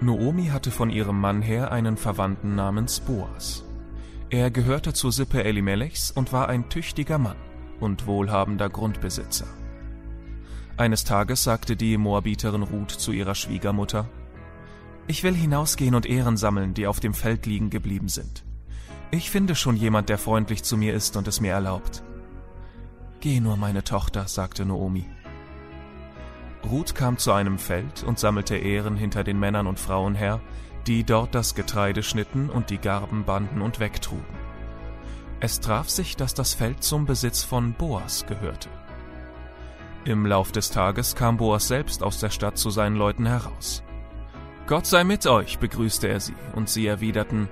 Noomi hatte von ihrem Mann her einen Verwandten namens Boas. Er gehörte zur Sippe Elimelechs und war ein tüchtiger Mann und wohlhabender Grundbesitzer. Eines Tages sagte die Moabiterin Ruth zu ihrer Schwiegermutter, Ich will hinausgehen und Ehren sammeln, die auf dem Feld liegen geblieben sind. Ich finde schon jemand, der freundlich zu mir ist und es mir erlaubt. Geh nur, meine Tochter, sagte Noomi. Ruth kam zu einem Feld und sammelte Ehren hinter den Männern und Frauen her, die dort das Getreide schnitten und die Garben banden und wegtrugen. Es traf sich, dass das Feld zum Besitz von Boas gehörte. Im Lauf des Tages kam Boas selbst aus der Stadt zu seinen Leuten heraus. Gott sei mit euch, begrüßte er sie, und sie erwiderten,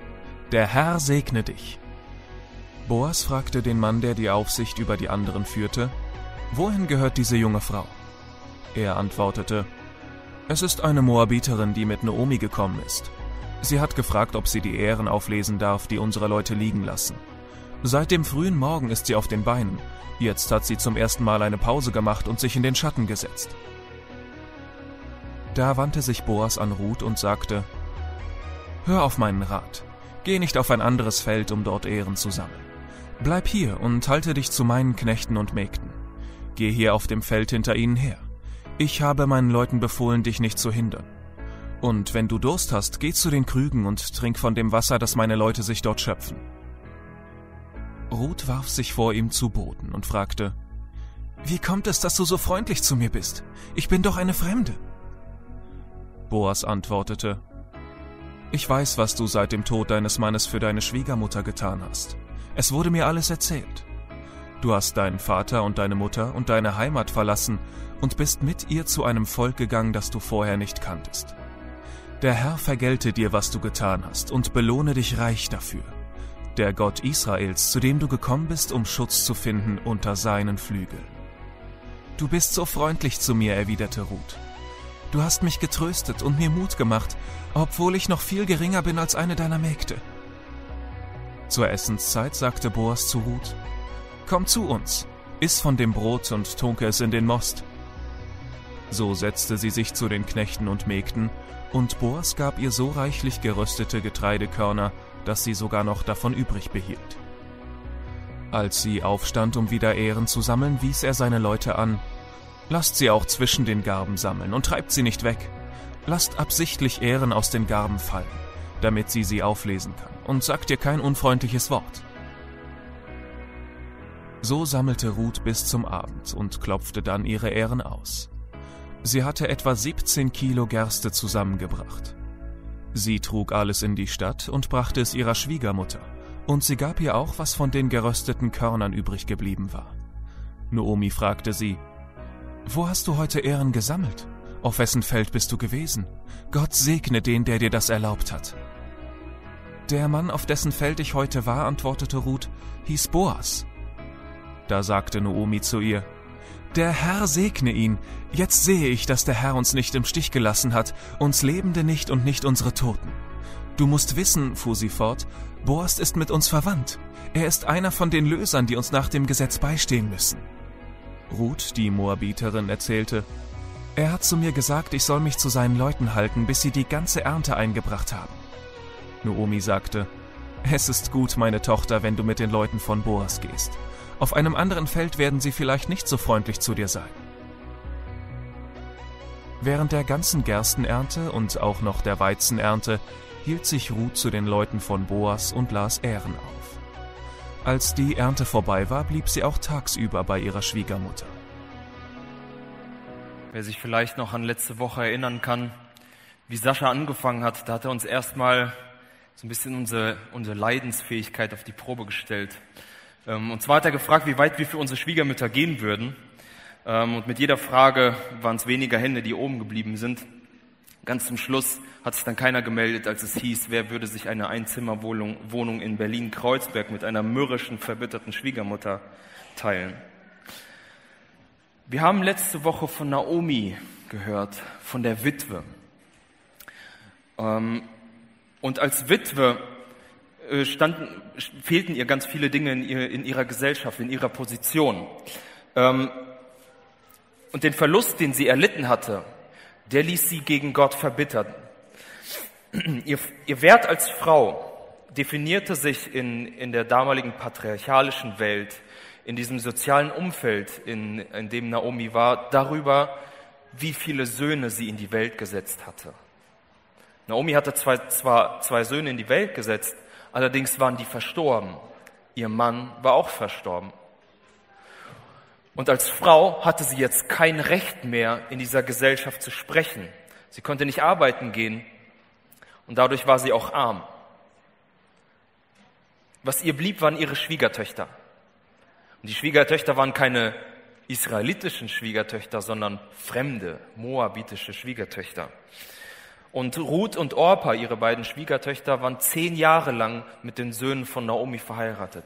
Der Herr segne dich. Boas fragte den Mann, der die Aufsicht über die anderen führte, Wohin gehört diese junge Frau? Er antwortete, Es ist eine Moabiterin, die mit Naomi gekommen ist. Sie hat gefragt, ob sie die Ehren auflesen darf, die unsere Leute liegen lassen. Seit dem frühen Morgen ist sie auf den Beinen. Jetzt hat sie zum ersten Mal eine Pause gemacht und sich in den Schatten gesetzt. Da wandte sich Boas an Ruth und sagte, Hör auf meinen Rat. Geh nicht auf ein anderes Feld, um dort Ehren zu sammeln. Bleib hier und halte dich zu meinen Knechten und Mägden. Geh hier auf dem Feld hinter ihnen her. Ich habe meinen Leuten befohlen, dich nicht zu hindern. Und wenn du Durst hast, geh zu den Krügen und trink von dem Wasser, das meine Leute sich dort schöpfen. Ruth warf sich vor ihm zu Boden und fragte, Wie kommt es, dass du so freundlich zu mir bist? Ich bin doch eine Fremde. Boas antwortete, Ich weiß, was du seit dem Tod deines Mannes für deine Schwiegermutter getan hast. Es wurde mir alles erzählt. Du hast deinen Vater und deine Mutter und deine Heimat verlassen und bist mit ihr zu einem Volk gegangen, das du vorher nicht kanntest. Der Herr vergelte dir, was du getan hast, und belohne dich reich dafür. Der Gott Israels, zu dem du gekommen bist, um Schutz zu finden unter seinen Flügeln. Du bist so freundlich zu mir, erwiderte Ruth. Du hast mich getröstet und mir Mut gemacht, obwohl ich noch viel geringer bin als eine deiner Mägde. Zur Essenszeit sagte Boas zu Ruth, Komm zu uns, iss von dem Brot und tunke es in den Most. So setzte sie sich zu den Knechten und Mägden, und Boas gab ihr so reichlich geröstete Getreidekörner, dass sie sogar noch davon übrig behielt. Als sie aufstand, um wieder Ehren zu sammeln, wies er seine Leute an, Lasst sie auch zwischen den Garben sammeln und treibt sie nicht weg. Lasst absichtlich Ehren aus den Garben fallen, damit sie sie auflesen kann, und sagt ihr kein unfreundliches Wort. So sammelte Ruth bis zum Abend und klopfte dann ihre Ehren aus. Sie hatte etwa 17 Kilo Gerste zusammengebracht. Sie trug alles in die Stadt und brachte es ihrer Schwiegermutter, und sie gab ihr auch, was von den gerösteten Körnern übrig geblieben war. Noomi fragte sie, Wo hast du heute Ehren gesammelt? Auf wessen Feld bist du gewesen? Gott segne den, der dir das erlaubt hat. Der Mann, auf dessen Feld ich heute war, antwortete Ruth, hieß Boas. Da sagte Noomi zu ihr, der Herr segne ihn. Jetzt sehe ich, dass der Herr uns nicht im Stich gelassen hat, uns Lebende nicht und nicht unsere Toten. Du musst wissen, fuhr sie fort, Boas ist mit uns verwandt. Er ist einer von den Lösern, die uns nach dem Gesetz beistehen müssen. Ruth, die Moabiterin, erzählte, er hat zu mir gesagt, ich soll mich zu seinen Leuten halten, bis sie die ganze Ernte eingebracht haben. Noomi sagte, es ist gut, meine Tochter, wenn du mit den Leuten von Boas gehst. Auf einem anderen Feld werden sie vielleicht nicht so freundlich zu dir sein. Während der ganzen Gerstenernte und auch noch der Weizenernte hielt sich Ruth zu den Leuten von Boas und las Ehren auf. Als die Ernte vorbei war, blieb sie auch tagsüber bei ihrer Schwiegermutter. Wer sich vielleicht noch an letzte Woche erinnern kann, wie Sascha angefangen hat, da hat er uns erstmal so ein bisschen unsere, unsere Leidensfähigkeit auf die Probe gestellt. Ähm, und zwar hat er gefragt, wie weit wir für unsere Schwiegermütter gehen würden. Ähm, und mit jeder Frage waren es weniger Hände, die oben geblieben sind. Ganz zum Schluss hat sich dann keiner gemeldet, als es hieß, wer würde sich eine Einzimmerwohnung in Berlin-Kreuzberg mit einer mürrischen, verbitterten Schwiegermutter teilen. Wir haben letzte Woche von Naomi gehört, von der Witwe. Ähm, und als Witwe standen, fehlten ihr ganz viele Dinge in, ihr, in ihrer Gesellschaft, in ihrer Position. Ähm, und den Verlust, den sie erlitten hatte, der ließ sie gegen Gott verbittern. ihr, ihr Wert als Frau definierte sich in, in der damaligen patriarchalischen Welt, in diesem sozialen Umfeld, in, in dem Naomi war, darüber, wie viele Söhne sie in die Welt gesetzt hatte. Naomi hatte zwei, zwar zwei Söhne in die Welt gesetzt, allerdings waren die verstorben. Ihr Mann war auch verstorben. Und als Frau hatte sie jetzt kein Recht mehr, in dieser Gesellschaft zu sprechen. Sie konnte nicht arbeiten gehen und dadurch war sie auch arm. Was ihr blieb, waren ihre Schwiegertöchter. Und die Schwiegertöchter waren keine israelitischen Schwiegertöchter, sondern fremde, moabitische Schwiegertöchter. Und Ruth und Orpa, ihre beiden Schwiegertöchter, waren zehn Jahre lang mit den Söhnen von Naomi verheiratet.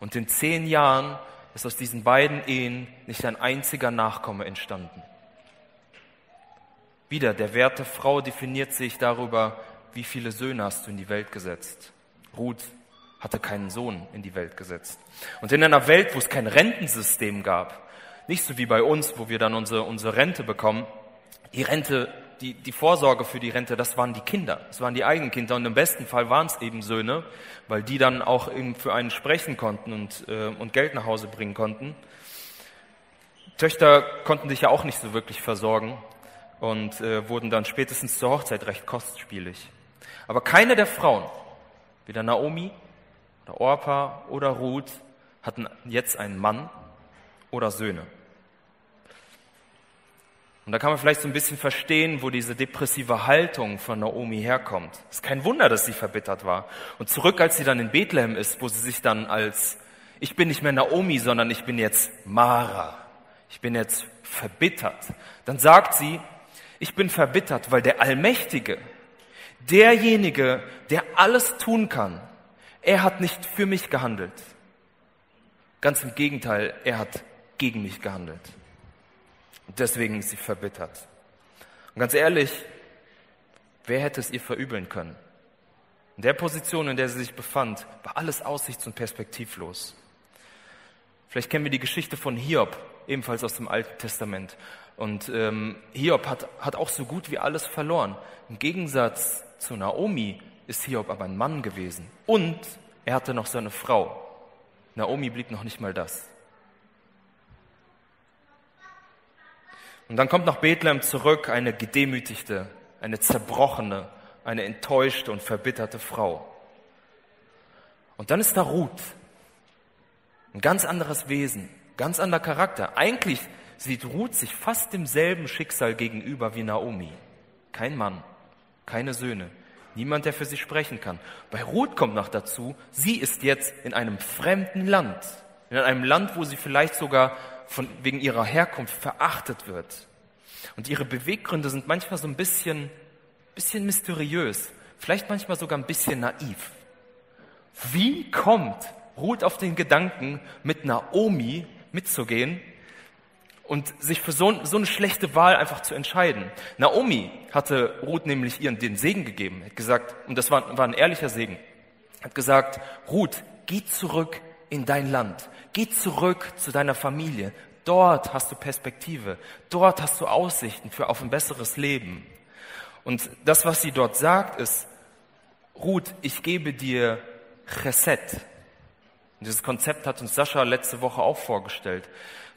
Und in zehn Jahren ist aus diesen beiden Ehen nicht ein einziger Nachkomme entstanden. Wieder, der Wert der Frau definiert sich darüber, wie viele Söhne hast du in die Welt gesetzt. Ruth hatte keinen Sohn in die Welt gesetzt. Und in einer Welt, wo es kein Rentensystem gab, nicht so wie bei uns, wo wir dann unsere, unsere Rente bekommen, die Rente, die, die Vorsorge für die Rente, das waren die Kinder, das waren die eigenen Kinder und im besten Fall waren es eben Söhne, weil die dann auch eben für einen sprechen konnten und, äh, und Geld nach Hause bringen konnten. Töchter konnten sich ja auch nicht so wirklich versorgen und äh, wurden dann spätestens zur Hochzeit recht kostspielig. Aber keine der Frauen, weder Naomi oder Orpa oder Ruth, hatten jetzt einen Mann oder Söhne. Und da kann man vielleicht so ein bisschen verstehen, wo diese depressive Haltung von Naomi herkommt. Es ist kein Wunder, dass sie verbittert war. Und zurück, als sie dann in Bethlehem ist, wo sie sich dann als, ich bin nicht mehr Naomi, sondern ich bin jetzt Mara. Ich bin jetzt verbittert. Dann sagt sie, ich bin verbittert, weil der Allmächtige, derjenige, der alles tun kann, er hat nicht für mich gehandelt. Ganz im Gegenteil, er hat gegen mich gehandelt. Und deswegen ist sie verbittert. Und ganz ehrlich, wer hätte es ihr verübeln können? In der Position, in der sie sich befand, war alles aussichts- und perspektivlos. Vielleicht kennen wir die Geschichte von Hiob, ebenfalls aus dem Alten Testament. Und ähm, Hiob hat, hat auch so gut wie alles verloren. Im Gegensatz zu Naomi ist Hiob aber ein Mann gewesen. Und er hatte noch seine Frau. Naomi blieb noch nicht mal das. Und dann kommt nach Bethlehem zurück eine gedemütigte, eine zerbrochene, eine enttäuschte und verbitterte Frau. Und dann ist da Ruth. Ein ganz anderes Wesen, ganz anderer Charakter. Eigentlich sieht Ruth sich fast demselben Schicksal gegenüber wie Naomi. Kein Mann, keine Söhne, niemand, der für sie sprechen kann. Bei Ruth kommt noch dazu, sie ist jetzt in einem fremden Land, in einem Land, wo sie vielleicht sogar von, wegen ihrer Herkunft verachtet wird. Und ihre Beweggründe sind manchmal so ein bisschen, bisschen mysteriös, vielleicht manchmal sogar ein bisschen naiv. Wie kommt Ruth auf den Gedanken, mit Naomi mitzugehen und sich für so, so, eine schlechte Wahl einfach zu entscheiden. Naomi hatte Ruth nämlich ihren den Segen gegeben, hat gesagt, und das war, war ein ehrlicher Segen, hat gesagt, Ruth, geh zurück in dein Land, geh zurück zu deiner Familie, dort hast du Perspektive, dort hast du Aussichten für auf ein besseres Leben. Und das, was sie dort sagt, ist, Ruth, ich gebe dir Chesed. Und dieses Konzept hat uns Sascha letzte Woche auch vorgestellt.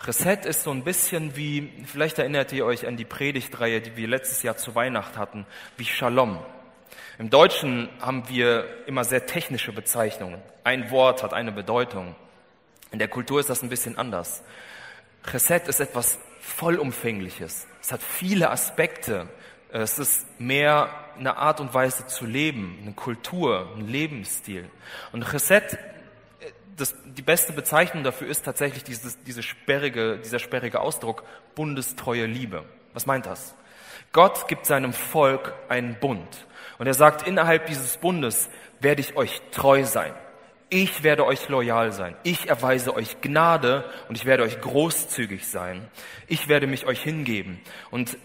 Reset ist so ein bisschen wie, vielleicht erinnert ihr euch an die Predigtreihe, die wir letztes Jahr zu Weihnacht hatten, wie Shalom. Im Deutschen haben wir immer sehr technische Bezeichnungen. Ein Wort hat eine Bedeutung. In der Kultur ist das ein bisschen anders. Reset ist etwas vollumfängliches. Es hat viele Aspekte. Es ist mehr eine Art und Weise zu leben, eine Kultur, ein Lebensstil. Und Reset das, die beste Bezeichnung dafür ist tatsächlich dieses, diese sperrige, dieser sperrige Ausdruck bundestreue Liebe. Was meint das? Gott gibt seinem Volk einen Bund. Und er sagt, innerhalb dieses Bundes werde ich euch treu sein. Ich werde euch loyal sein. Ich erweise euch Gnade und ich werde euch großzügig sein. Ich werde mich euch hingeben. Und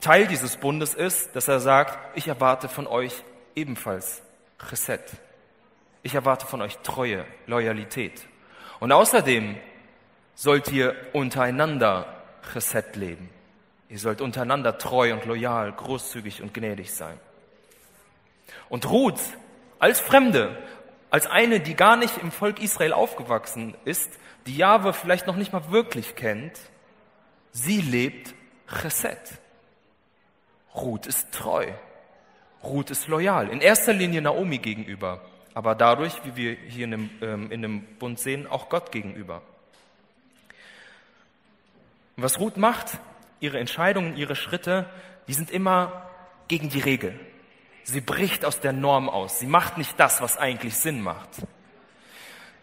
Teil dieses Bundes ist, dass er sagt, ich erwarte von euch ebenfalls Chesed, ich erwarte von euch Treue, Loyalität. Und außerdem sollt ihr untereinander Chesed leben. Ihr sollt untereinander treu und loyal, großzügig und gnädig sein. Und Ruth als Fremde, als eine, die gar nicht im Volk Israel aufgewachsen ist, die Jahwe vielleicht noch nicht mal wirklich kennt, sie lebt Chesed. Ruth ist treu. Ruth ist loyal. In erster Linie Naomi gegenüber, aber dadurch, wie wir hier in dem, ähm, in dem Bund sehen, auch Gott gegenüber. Und was Ruth macht, ihre Entscheidungen, ihre Schritte, die sind immer gegen die Regel. Sie bricht aus der Norm aus. Sie macht nicht das, was eigentlich Sinn macht.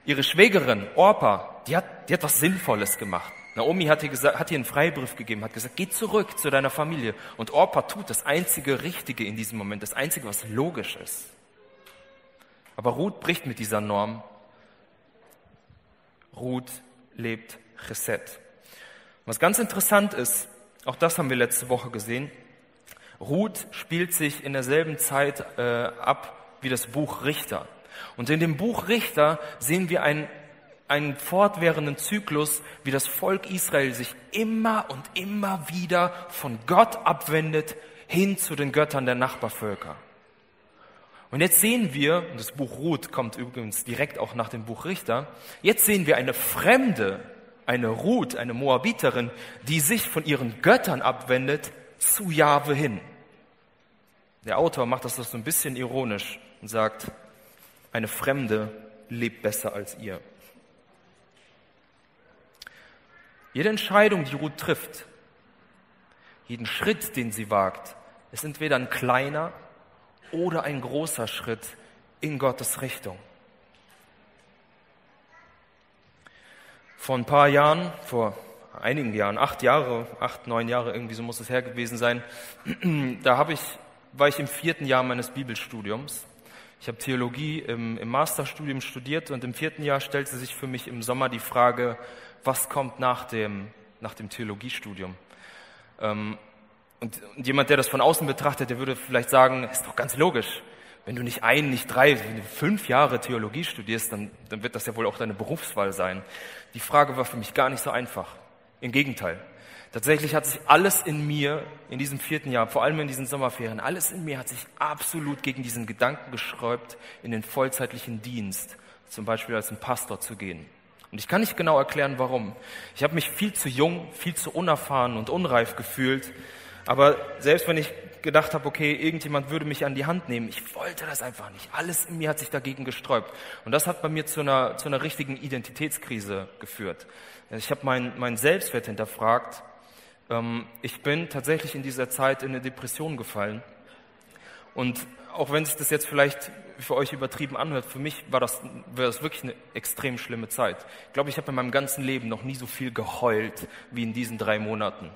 Ihre Schwägerin, Orpa, die hat, die hat was Sinnvolles gemacht. Naomi hat ihr, gesagt, hat ihr einen Freibrief gegeben, hat gesagt, geh zurück zu deiner Familie. Und Orpa tut das einzige Richtige in diesem Moment, das einzige, was logisch ist. Aber Ruth bricht mit dieser Norm. Ruth lebt Chesed. Was ganz interessant ist, auch das haben wir letzte Woche gesehen, Ruth spielt sich in derselben Zeit äh, ab wie das Buch Richter. Und in dem Buch Richter sehen wir einen, einen fortwährenden Zyklus, wie das Volk Israel sich immer und immer wieder von Gott abwendet hin zu den Göttern der Nachbarvölker. Und jetzt sehen wir, und das Buch Ruth kommt übrigens direkt auch nach dem Buch Richter, jetzt sehen wir eine Fremde, eine Ruth, eine Moabiterin, die sich von ihren Göttern abwendet zu Jahwe hin. Der Autor macht das so ein bisschen ironisch und sagt, eine Fremde lebt besser als ihr. Jede Entscheidung, die Ruth trifft, jeden Schritt, den sie wagt, ist entweder ein kleiner oder ein großer Schritt in Gottes Richtung. Vor ein paar Jahren, vor einigen Jahren, acht Jahre, acht, neun Jahre, irgendwie so muss es her gewesen sein, da habe ich, war ich im vierten Jahr meines Bibelstudiums. Ich habe Theologie im, im Masterstudium studiert und im vierten Jahr stellte sich für mich im Sommer die Frage, was kommt nach dem, nach dem Theologiestudium? Ähm, und, und jemand, der das von außen betrachtet, der würde vielleicht sagen, ist doch ganz logisch. Wenn du nicht ein, nicht drei, fünf Jahre Theologie studierst, dann, dann wird das ja wohl auch deine Berufswahl sein. Die Frage war für mich gar nicht so einfach. Im Gegenteil. Tatsächlich hat sich alles in mir in diesem vierten Jahr, vor allem in diesen Sommerferien, alles in mir hat sich absolut gegen diesen Gedanken geschräubt, in den vollzeitlichen Dienst, zum Beispiel als ein Pastor zu gehen. Und ich kann nicht genau erklären, warum. Ich habe mich viel zu jung, viel zu unerfahren und unreif gefühlt. Aber selbst wenn ich gedacht habe, okay, irgendjemand würde mich an die Hand nehmen, ich wollte das einfach nicht. Alles in mir hat sich dagegen gesträubt. Und das hat bei mir zu einer, zu einer richtigen Identitätskrise geführt. Ich habe meinen mein Selbstwert hinterfragt. Ähm, ich bin tatsächlich in dieser Zeit in eine Depression gefallen. Und auch wenn sich das jetzt vielleicht für euch übertrieben anhört, für mich war das, war das wirklich eine extrem schlimme Zeit. Ich glaube, ich habe in meinem ganzen Leben noch nie so viel geheult wie in diesen drei Monaten,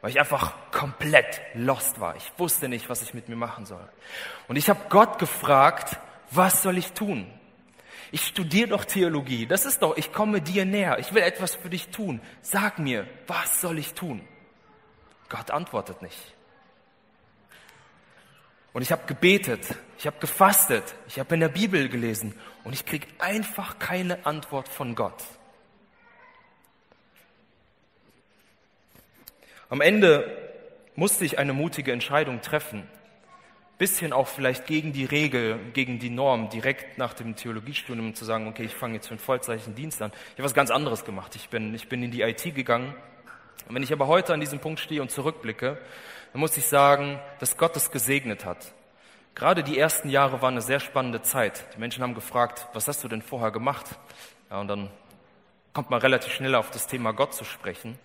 weil ich einfach komplett lost war. Ich wusste nicht, was ich mit mir machen soll. Und ich habe Gott gefragt, was soll ich tun? Ich studiere doch Theologie. Das ist doch, ich komme dir näher. Ich will etwas für dich tun. Sag mir, was soll ich tun? Gott antwortet nicht. Und ich habe gebetet, ich habe gefastet, ich habe in der Bibel gelesen und ich kriege einfach keine Antwort von Gott. Am Ende musste ich eine mutige Entscheidung treffen. Bisschen auch vielleicht gegen die Regel, gegen die Norm, direkt nach dem Theologiestudium zu sagen, okay, ich fange jetzt für einen vollzeitlichen Dienst an. Ich habe was ganz anderes gemacht. Ich bin, ich bin in die IT gegangen. Und wenn ich aber heute an diesem Punkt stehe und zurückblicke, dann muss ich sagen, dass Gott es gesegnet hat. Gerade die ersten Jahre waren eine sehr spannende Zeit. Die Menschen haben gefragt, was hast du denn vorher gemacht? Ja, und dann kommt man relativ schnell auf das Thema Gott zu sprechen.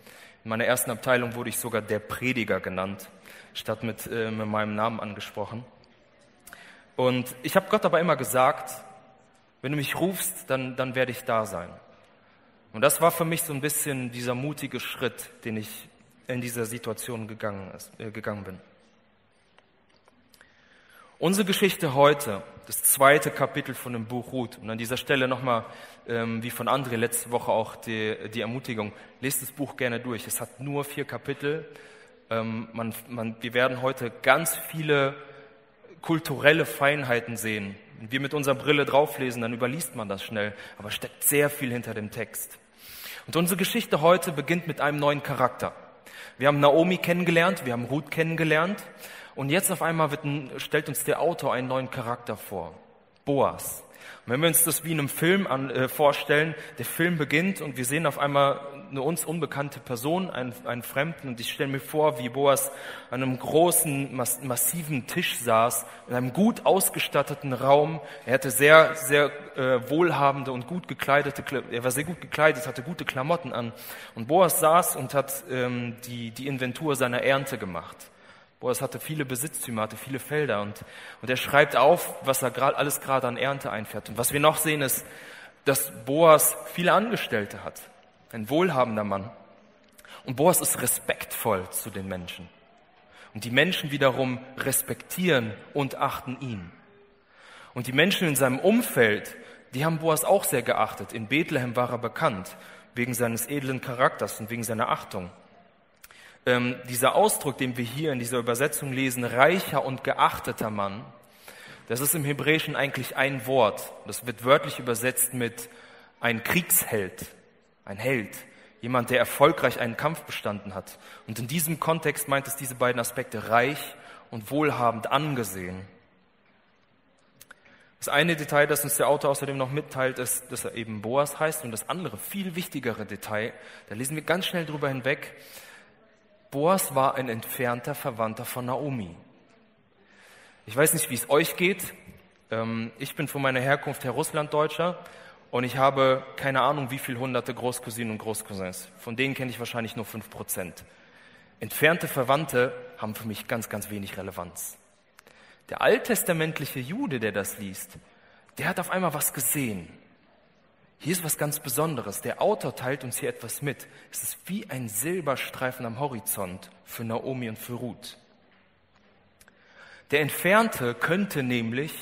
In meiner ersten Abteilung wurde ich sogar der Prediger genannt, statt mit, äh, mit meinem Namen angesprochen. Und ich habe Gott aber immer gesagt, wenn du mich rufst, dann, dann werde ich da sein. Und das war für mich so ein bisschen dieser mutige Schritt, den ich in dieser Situation gegangen, ist, äh, gegangen bin. Unsere Geschichte heute, das zweite Kapitel von dem Buch Ruth, und an dieser Stelle nochmal, ähm, wie von André letzte Woche auch die, die Ermutigung, lest das Buch gerne durch. Es hat nur vier Kapitel. Ähm, man, man, wir werden heute ganz viele kulturelle Feinheiten sehen. Wenn wir mit unserer Brille drauflesen, dann überliest man das schnell, aber steckt sehr viel hinter dem Text. Und unsere Geschichte heute beginnt mit einem neuen Charakter. Wir haben Naomi kennengelernt, wir haben Ruth kennengelernt Und jetzt auf einmal wird ein, stellt uns der Autor einen neuen Charakter vor. Boas. Und wenn wir uns das wie in einem Film an, äh, vorstellen, der Film beginnt und wir sehen auf einmal eine uns unbekannte Person, einen, einen Fremden, und ich stelle mir vor, wie Boas an einem großen, mass massiven Tisch saß, in einem gut ausgestatteten Raum. Er hatte sehr, sehr äh, wohlhabende und gut gekleidete, er war sehr gut gekleidet, hatte gute Klamotten an. Und Boas saß und hat ähm, die, die Inventur seiner Ernte gemacht. Boas hatte viele Besitztümer, hatte viele Felder und, und er schreibt auf, was er grad, alles gerade an Ernte einfährt. Und was wir noch sehen ist, dass Boas viele Angestellte hat. Ein wohlhabender Mann. Und Boas ist respektvoll zu den Menschen. Und die Menschen wiederum respektieren und achten ihn. Und die Menschen in seinem Umfeld, die haben Boas auch sehr geachtet. In Bethlehem war er bekannt, wegen seines edlen Charakters und wegen seiner Achtung ähm, dieser Ausdruck, den wir hier in dieser Übersetzung lesen, reicher und geachteter Mann, das ist im Hebräischen eigentlich ein Wort. Das wird wörtlich übersetzt mit ein Kriegsheld, ein Held, jemand, der erfolgreich einen Kampf bestanden hat. Und in diesem Kontext meint es diese beiden Aspekte reich und wohlhabend angesehen. Das eine Detail, das uns der Autor außerdem noch mitteilt, ist, dass er eben Boas heißt. Und das andere, viel wichtigere Detail, da lesen wir ganz schnell drüber hinweg, Boas war ein entfernter Verwandter von Naomi. Ich weiß nicht, wie es euch geht. Ähm, ich bin von meiner Herkunft her Russlanddeutscher und ich habe keine Ahnung, wie viele hunderte Großcousinen und Großcousins. Von denen kenne ich wahrscheinlich nur fünf Prozent. Entfernte Verwandte haben für mich ganz, ganz wenig Relevanz. Der alttestamentliche Jude, der das liest, der hat auf einmal was gesehen. Hier ist was ganz Besonderes. Der Autor teilt uns hier etwas mit. Es ist wie ein Silberstreifen am Horizont für Naomi und für Ruth. Der Entfernte könnte nämlich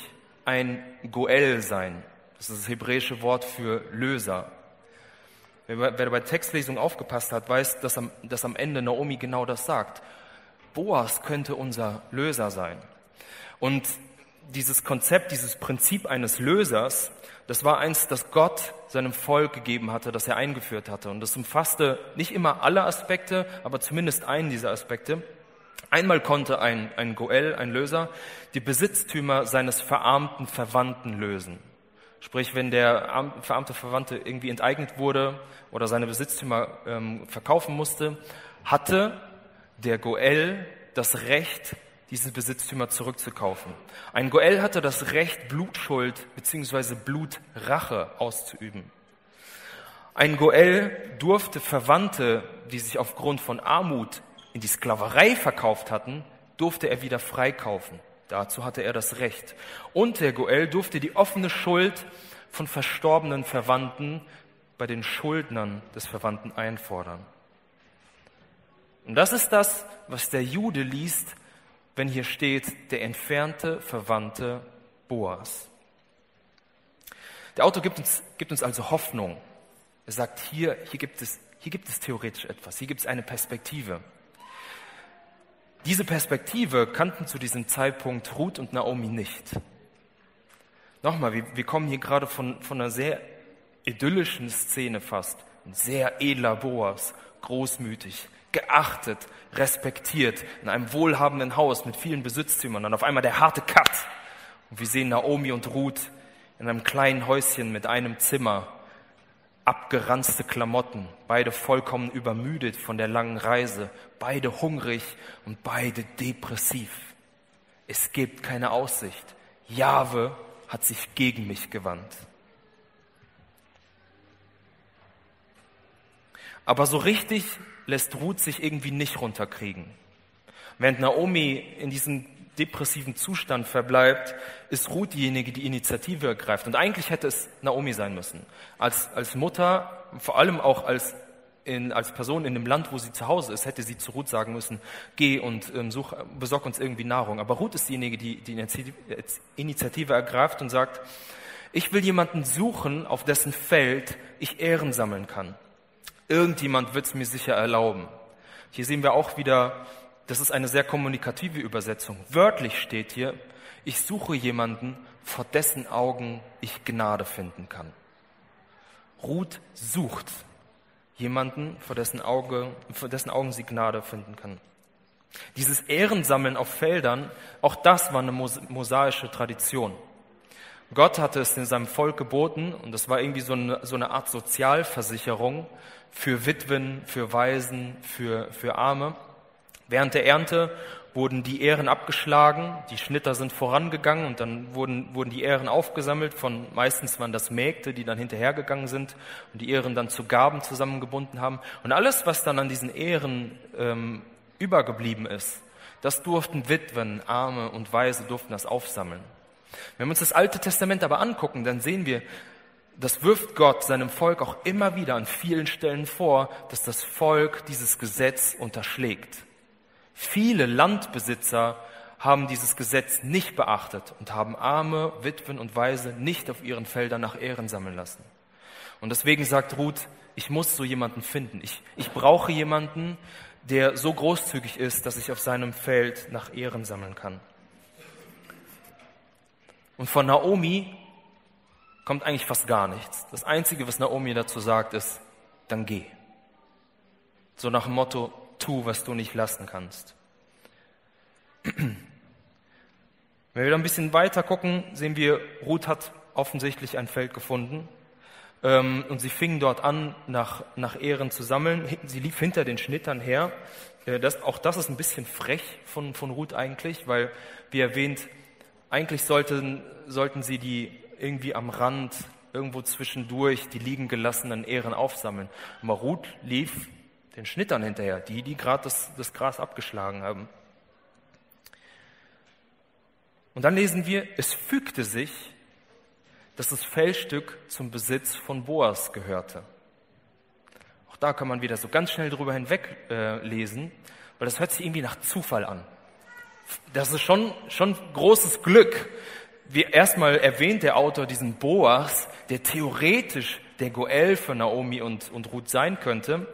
ein Goel sein. Das ist das hebräische Wort für Löser. Wer bei Textlesung aufgepasst hat, weiß, dass am, dass am Ende Naomi genau das sagt. Boas könnte unser Löser sein. Und dieses Konzept, dieses Prinzip eines Lösers, das war eins, das Gott seinem Volk gegeben hatte, das er eingeführt hatte. Und das umfasste nicht immer alle Aspekte, aber zumindest einen dieser Aspekte. Einmal konnte ein, ein Goel, ein Löser, die Besitztümer seines verarmten Verwandten lösen. Sprich, wenn der verarmte Verwandte irgendwie enteignet wurde oder seine Besitztümer ähm, verkaufen musste, hatte der Goel das Recht, diese Besitztümer zurückzukaufen. Ein Goel hatte das Recht, Blutschuld bzw. Blutrache auszuüben. Ein Goel durfte Verwandte, die sich aufgrund von Armut in die Sklaverei verkauft hatten, durfte er wieder freikaufen. Dazu hatte er das Recht. Und der Goel durfte die offene Schuld von verstorbenen Verwandten bei den Schuldnern des Verwandten einfordern. Und das ist das, was der Jude liest, wenn hier steht, der entfernte Verwandte Boas. Der Autor gibt uns, gibt uns also Hoffnung. Er sagt, hier, hier, gibt es, hier gibt es theoretisch etwas, hier gibt es eine Perspektive. Diese Perspektive kannten zu diesem Zeitpunkt Ruth und Naomi nicht. Nochmal, wir, wir kommen hier gerade von, von einer sehr idyllischen Szene fast. Ein sehr edler Boas, großmütig, geachtet, respektiert, in einem wohlhabenden Haus mit vielen Besitztümern. Dann auf einmal der harte Cut. Und wir sehen Naomi und Ruth in einem kleinen Häuschen mit einem Zimmer, abgeranzte Klamotten, beide vollkommen übermüdet von der langen Reise, beide hungrig und beide depressiv. Es gibt keine Aussicht. Jahwe hat sich gegen mich gewandt. Aber so richtig lässt Ruth sich irgendwie nicht runterkriegen. Während Naomi in diesem depressiven Zustand verbleibt, ist Ruth diejenige, die Initiative ergreift. Und eigentlich hätte es Naomi sein müssen. Als, als Mutter, vor allem auch als, in, als Person in dem Land, wo sie zu Hause ist, hätte sie zu Ruth sagen müssen, geh und ähm, such, besorg uns irgendwie Nahrung. Aber Ruth ist diejenige, die die Initiative ergreift und sagt, ich will jemanden suchen, auf dessen Feld ich Ehren sammeln kann. Irgendjemand wird es mir sicher erlauben. Hier sehen wir auch wieder, das ist eine sehr kommunikative Übersetzung. Wörtlich steht hier, ich suche jemanden, vor dessen Augen ich Gnade finden kann. Ruth sucht jemanden, vor dessen, Auge, vor dessen Augen sie Gnade finden kann. Dieses Ehrensammeln auf Feldern, auch das war eine mosaische Tradition. Gott hatte es in seinem Volk geboten und das war irgendwie so eine, so eine Art Sozialversicherung für Witwen, für Waisen, für, für Arme. Während der Ernte wurden die Ähren abgeschlagen, die Schnitter sind vorangegangen und dann wurden, wurden die Ähren aufgesammelt von, meistens waren das Mägde, die dann hinterhergegangen sind und die Ähren dann zu Gaben zusammengebunden haben. Und alles, was dann an diesen Ähren ähm, übergeblieben ist, das durften Witwen, Arme und Weise durften das aufsammeln. Wenn wir uns das Alte Testament aber angucken, dann sehen wir, das wirft Gott seinem Volk auch immer wieder an vielen Stellen vor, dass das Volk dieses Gesetz unterschlägt. Viele Landbesitzer haben dieses Gesetz nicht beachtet und haben arme Witwen und Waise nicht auf ihren Feldern nach Ehren sammeln lassen. Und deswegen sagt Ruth, ich muss so jemanden finden. Ich, ich brauche jemanden, der so großzügig ist, dass ich auf seinem Feld nach Ehren sammeln kann. Und von Naomi kommt eigentlich fast gar nichts. Das Einzige, was Naomi dazu sagt, ist, dann geh. So nach dem Motto, tu, was du nicht lassen kannst. Wenn wir da ein bisschen weiter gucken, sehen wir, Ruth hat offensichtlich ein Feld gefunden ähm, und sie fing dort an, nach, nach Ehren zu sammeln. Sie lief hinter den Schnittern her. Äh, das, auch das ist ein bisschen frech von, von Ruth eigentlich, weil, wie erwähnt, eigentlich sollten, sollten sie die irgendwie am Rand, irgendwo zwischendurch, die liegen gelassenen Ehren aufsammeln. Aber Ruth lief den Schnittern hinterher, die, die gerade das, das Gras abgeschlagen haben. Und dann lesen wir, es fügte sich, dass das Fellstück zum Besitz von Boas gehörte. Auch da kann man wieder so ganz schnell drüber hinweg äh, weil das hört sich irgendwie nach Zufall an. Das ist schon, schon großes Glück. Wie erstmal erwähnt der Autor diesen Boas, der theoretisch der Goel für Naomi und, und Ruth sein könnte.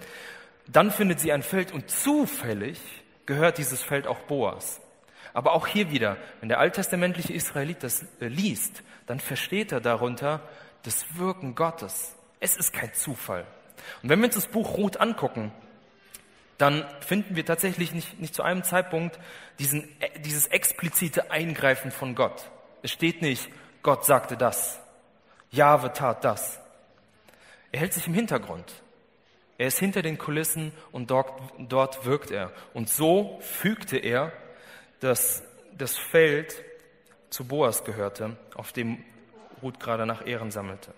Dann findet sie ein Feld und zufällig gehört dieses Feld auch Boas. Aber auch hier wieder, wenn der alttestamentliche Israelit das äh, liest, dann versteht er darunter das Wirken Gottes. Es ist kein Zufall. Und wenn wir uns das Buch Ruth angucken, dann finden wir tatsächlich nicht, nicht zu einem Zeitpunkt diesen, äh, dieses explizite Eingreifen von Gott. Es steht nicht, Gott sagte das, Jahwe tat das. Er hält sich im Hintergrund. Er ist hinter den Kulissen und dort, dort wirkt er. Und so fügte er, dass das Feld zu Boas gehörte, auf dem Ruth gerade nach Ehren sammelte.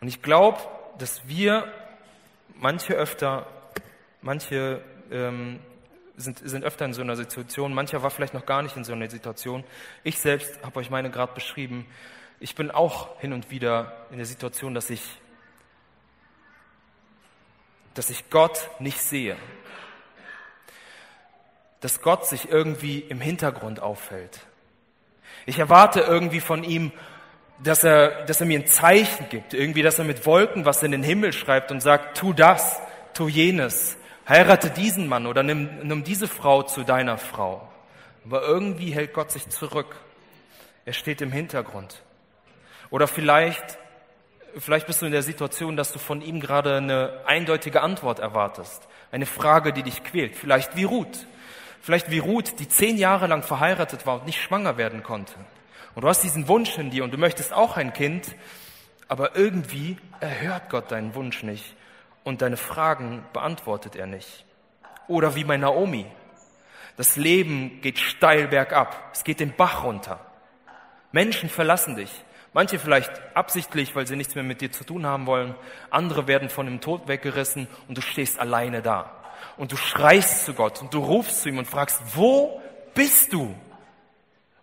Und ich glaube, dass wir manche öfter, manche ähm, sind, sind öfter in so einer Situation, mancher war vielleicht noch gar nicht in so einer Situation. Ich selbst habe euch meine gerade beschrieben. Ich bin auch hin und wieder in der Situation, dass ich dass ich Gott nicht sehe. Dass Gott sich irgendwie im Hintergrund auffällt. Ich erwarte irgendwie von ihm, dass er, dass er mir ein Zeichen gibt, irgendwie, dass er mit Wolken was in den Himmel schreibt und sagt, tu das, tu jenes, heirate diesen Mann oder nimm, nimm diese Frau zu deiner Frau. Aber irgendwie hält Gott sich zurück. Er steht im Hintergrund. Oder vielleicht Vielleicht bist du in der Situation, dass du von ihm gerade eine eindeutige Antwort erwartest. Eine Frage, die dich quält. Vielleicht wie Ruth. Vielleicht wie Ruth, die zehn Jahre lang verheiratet war und nicht schwanger werden konnte. Und du hast diesen Wunsch in dir und du möchtest auch ein Kind, aber irgendwie erhört Gott deinen Wunsch nicht und deine Fragen beantwortet er nicht. Oder wie bei Naomi. Das Leben geht steil bergab. Es geht den Bach runter. Menschen verlassen dich. Manche vielleicht absichtlich, weil sie nichts mehr mit dir zu tun haben wollen. Andere werden von dem Tod weggerissen und du stehst alleine da. Und du schreist zu Gott und du rufst zu ihm und fragst, wo bist du?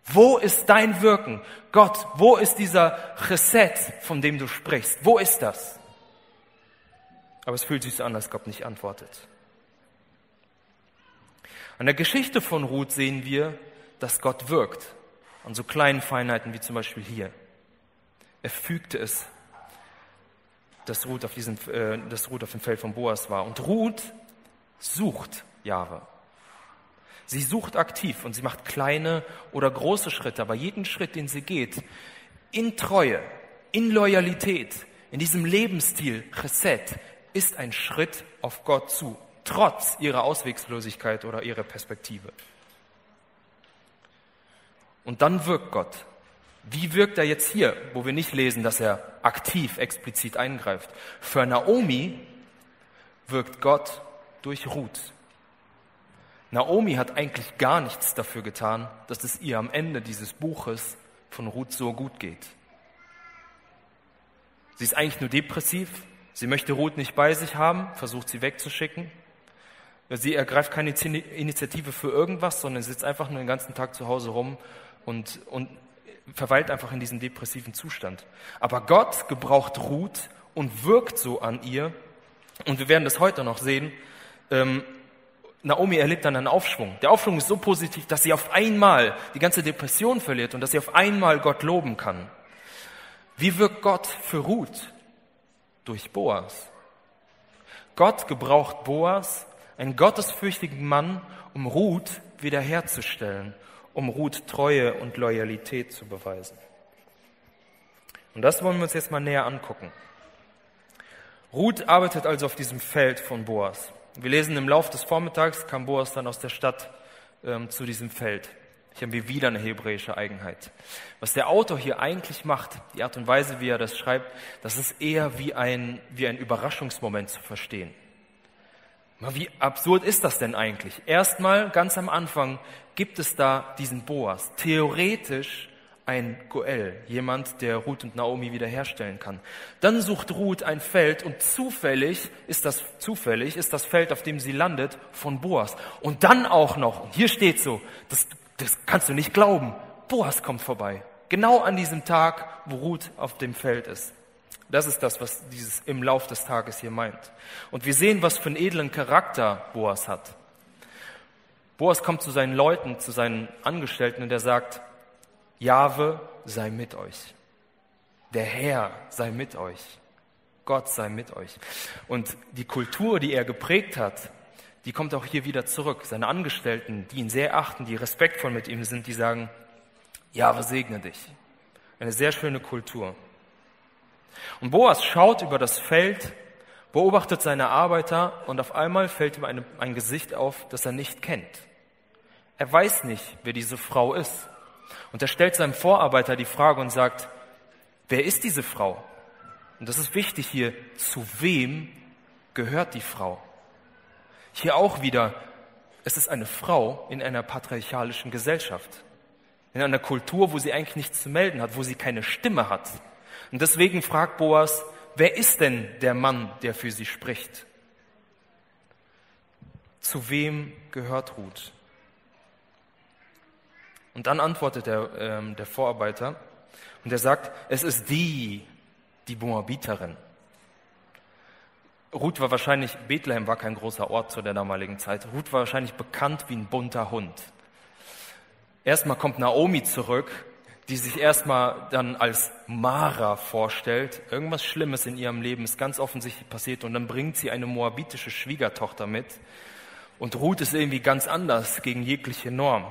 Wo ist dein Wirken? Gott, wo ist dieser Reset, von dem du sprichst? Wo ist das? Aber es fühlt sich so an, als Gott nicht antwortet. An der Geschichte von Ruth sehen wir, dass Gott wirkt. An so kleinen Feinheiten wie zum Beispiel hier. Er fügte es, dass Ruth auf, diesem, äh, dass Ruth auf dem Feld von Boas war. Und Ruth sucht Jahwe. Sie sucht aktiv und sie macht kleine oder große Schritte, aber jeden Schritt, den sie geht, in Treue, in Loyalität, in diesem Lebensstil, Reset, ist ein Schritt auf Gott zu. trotz ihrer Auswegslosigkeit oder ihrer Perspektive. Und dann wirkt Gott. Wie wirkt er jetzt hier, wo wir nicht lesen, dass er aktiv, explizit eingreift? Für Naomi wirkt Gott durch Ruth. Naomi hat eigentlich gar nichts dafür getan, dass es ihr am Ende dieses Buches von Ruth so gut geht. Sie ist eigentlich nur depressiv, sie möchte Ruth nicht bei sich haben, versucht sie wegzuschicken. Sie ergreift keine Initiative für irgendwas, sondern sitzt einfach nur den ganzen Tag zu Hause rum und, und verweilt einfach in diesem depressiven Zustand. Aber Gott gebraucht Ruth und wirkt so an ihr. Und wir werden das heute noch sehen. Ähm, Naomi erlebt dann einen Aufschwung. Der Aufschwung ist so positiv, dass sie auf einmal die ganze Depression verliert und dass sie auf einmal Gott loben kann. Wie wirkt Gott für Ruth? Durch Boas. Gott gebraucht Boas, einen gottesfürchtigen Mann, um Ruth wiederherzustellen um Ruth Treue und Loyalität zu beweisen. Und das wollen wir uns jetzt mal näher angucken. Ruth arbeitet also auf diesem Feld von Boas. Wir lesen im Lauf des Vormittags kam Boas dann aus der Stadt ähm, zu diesem Feld. Hier haben wir wieder eine hebräische Eigenheit. Was der Autor hier eigentlich macht, die Art und Weise, wie er das schreibt, das ist eher wie ein, wie ein Überraschungsmoment zu verstehen. Wie absurd ist das denn eigentlich? Erstmal, ganz am Anfang, gibt es da diesen Boas. Theoretisch ein Goel, jemand, der Ruth und Naomi wiederherstellen kann. Dann sucht Ruth ein Feld und zufällig ist das, zufällig ist das Feld, auf dem sie landet, von Boas. Und dann auch noch, hier steht so, das, das kannst du nicht glauben, Boas kommt vorbei. Genau an diesem Tag, wo Ruth auf dem Feld ist. Das ist das, was dieses im Lauf des Tages hier meint. Und wir sehen, was für einen edlen Charakter Boas hat. Boas kommt zu seinen Leuten, zu seinen Angestellten und er sagt, Jahwe sei mit euch. Der Herr sei mit euch. Gott sei mit euch. Und die Kultur, die er geprägt hat, die kommt auch hier wieder zurück. Seine Angestellten, die ihn sehr achten, die respektvoll mit ihm sind, die sagen, Jahwe segne dich. Eine sehr schöne Kultur. Und Boas schaut über das Feld, beobachtet seine Arbeiter und auf einmal fällt ihm eine, ein Gesicht auf, das er nicht kennt. Er weiß nicht, wer diese Frau ist. Und er stellt seinem Vorarbeiter die Frage und sagt, wer ist diese Frau? Und das ist wichtig hier, zu wem gehört die Frau? Hier auch wieder, es ist eine Frau in einer patriarchalischen Gesellschaft. In einer Kultur, wo sie eigentlich nichts zu melden hat, wo sie keine Stimme hat. Und deswegen fragt Boas, wer ist denn der Mann, der für sie spricht? Zu wem gehört Ruth? Und dann antwortet der, ähm, der Vorarbeiter und er sagt, es ist die, die Moabiterin. Ruth war wahrscheinlich, Bethlehem war kein großer Ort zu der damaligen Zeit. Ruth war wahrscheinlich bekannt wie ein bunter Hund. Erstmal kommt Naomi zurück die sich erstmal dann als Mara vorstellt. Irgendwas Schlimmes in ihrem Leben ist ganz offensichtlich passiert und dann bringt sie eine moabitische Schwiegertochter mit. Und Ruth ist irgendwie ganz anders gegen jegliche Norm.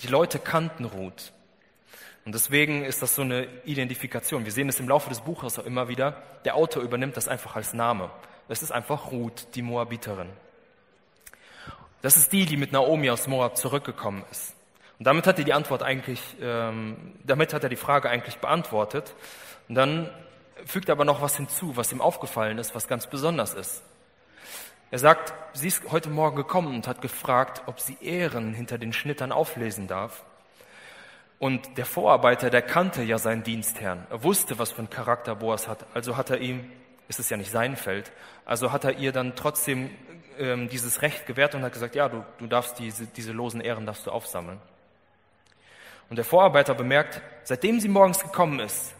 Die Leute kannten Ruth. Und deswegen ist das so eine Identifikation. Wir sehen es im Laufe des Buches auch immer wieder. Der Autor übernimmt das einfach als Name. Es ist einfach Ruth, die Moabiterin. Das ist die, die mit Naomi aus Moab zurückgekommen ist. Und damit hat er die Antwort eigentlich, ähm, damit hat er die Frage eigentlich beantwortet. Und dann fügt er aber noch was hinzu, was ihm aufgefallen ist, was ganz besonders ist. Er sagt, sie ist heute Morgen gekommen und hat gefragt, ob sie Ehren hinter den Schnittern auflesen darf. Und der Vorarbeiter, der kannte ja seinen Dienstherrn. Er wusste, was für ein Charakter Boas hat. Also hat er ihm, ist es ja nicht sein Feld, also hat er ihr dann trotzdem ähm, dieses Recht gewährt und hat gesagt, ja, du, du darfst diese, diese losen Ehren darfst du aufsammeln. Und der Vorarbeiter bemerkt, seitdem sie morgens gekommen ist,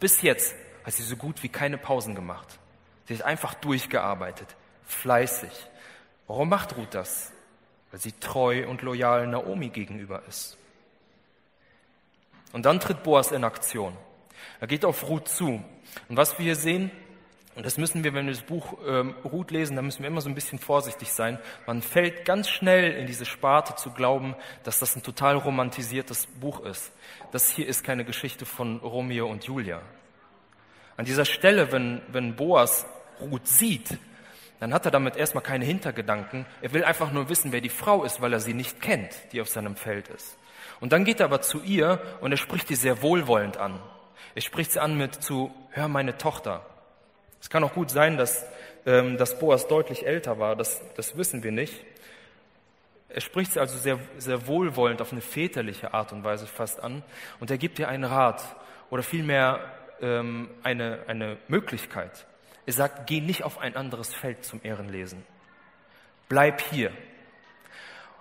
bis jetzt hat sie so gut wie keine Pausen gemacht. Sie hat einfach durchgearbeitet, fleißig. Warum macht Ruth das? Weil sie treu und loyal Naomi gegenüber ist. Und dann tritt Boas in Aktion. Er geht auf Ruth zu. Und was wir hier sehen, und das müssen wir, wenn wir das Buch ähm, Ruth lesen, da müssen wir immer so ein bisschen vorsichtig sein. Man fällt ganz schnell in diese Sparte zu glauben, dass das ein total romantisiertes Buch ist. Das hier ist keine Geschichte von Romeo und Julia. An dieser Stelle, wenn, wenn Boas Ruth sieht, dann hat er damit erstmal keine Hintergedanken. Er will einfach nur wissen, wer die Frau ist, weil er sie nicht kennt, die auf seinem Feld ist. Und dann geht er aber zu ihr und er spricht sie sehr wohlwollend an. Er spricht sie an mit zu, hör meine Tochter. Es kann auch gut sein, dass, ähm, dass Boas deutlich älter war, das, das wissen wir nicht. Er spricht sie also sehr, sehr wohlwollend auf eine väterliche Art und Weise fast an und er gibt ihr einen Rat oder vielmehr ähm, eine, eine Möglichkeit. Er sagt, geh nicht auf ein anderes Feld zum Ehrenlesen. Bleib hier.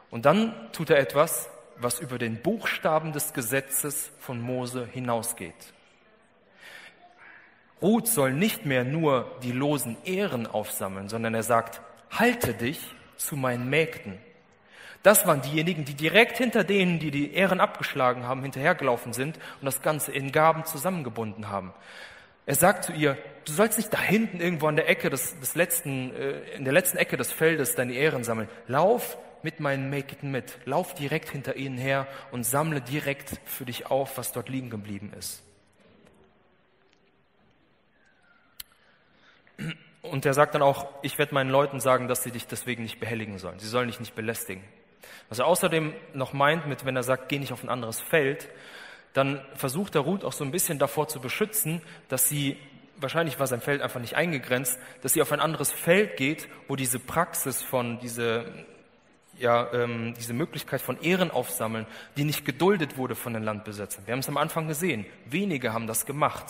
Und dann tut er etwas, was über den Buchstaben des Gesetzes von Mose hinausgeht. Ruth soll nicht mehr nur die losen Ehren aufsammeln, sondern er sagt, halte dich zu meinen Mägden. Das waren diejenigen, die direkt hinter denen, die die Ehren abgeschlagen haben, hinterhergelaufen sind und das Ganze in Gaben zusammengebunden haben. Er sagt zu ihr, du sollst nicht da hinten irgendwo an der Ecke des, des letzten, äh, in der letzten Ecke des Feldes deine Ehren sammeln. Lauf mit meinen Mägden mit. Lauf direkt hinter ihnen her und sammle direkt für dich auf, was dort liegen geblieben ist. Und er sagt dann auch, ich werde meinen Leuten sagen, dass sie dich deswegen nicht behelligen sollen. Sie sollen dich nicht belästigen. Was er außerdem noch meint mit, wenn er sagt, geh nicht auf ein anderes Feld, dann versucht der Ruth auch so ein bisschen davor zu beschützen, dass sie, wahrscheinlich war sein Feld einfach nicht eingegrenzt, dass sie auf ein anderes Feld geht, wo diese Praxis von, diese, ja, ähm, diese Möglichkeit von Ehren aufsammeln, die nicht geduldet wurde von den Landbesetzern. Wir haben es am Anfang gesehen, wenige haben das gemacht.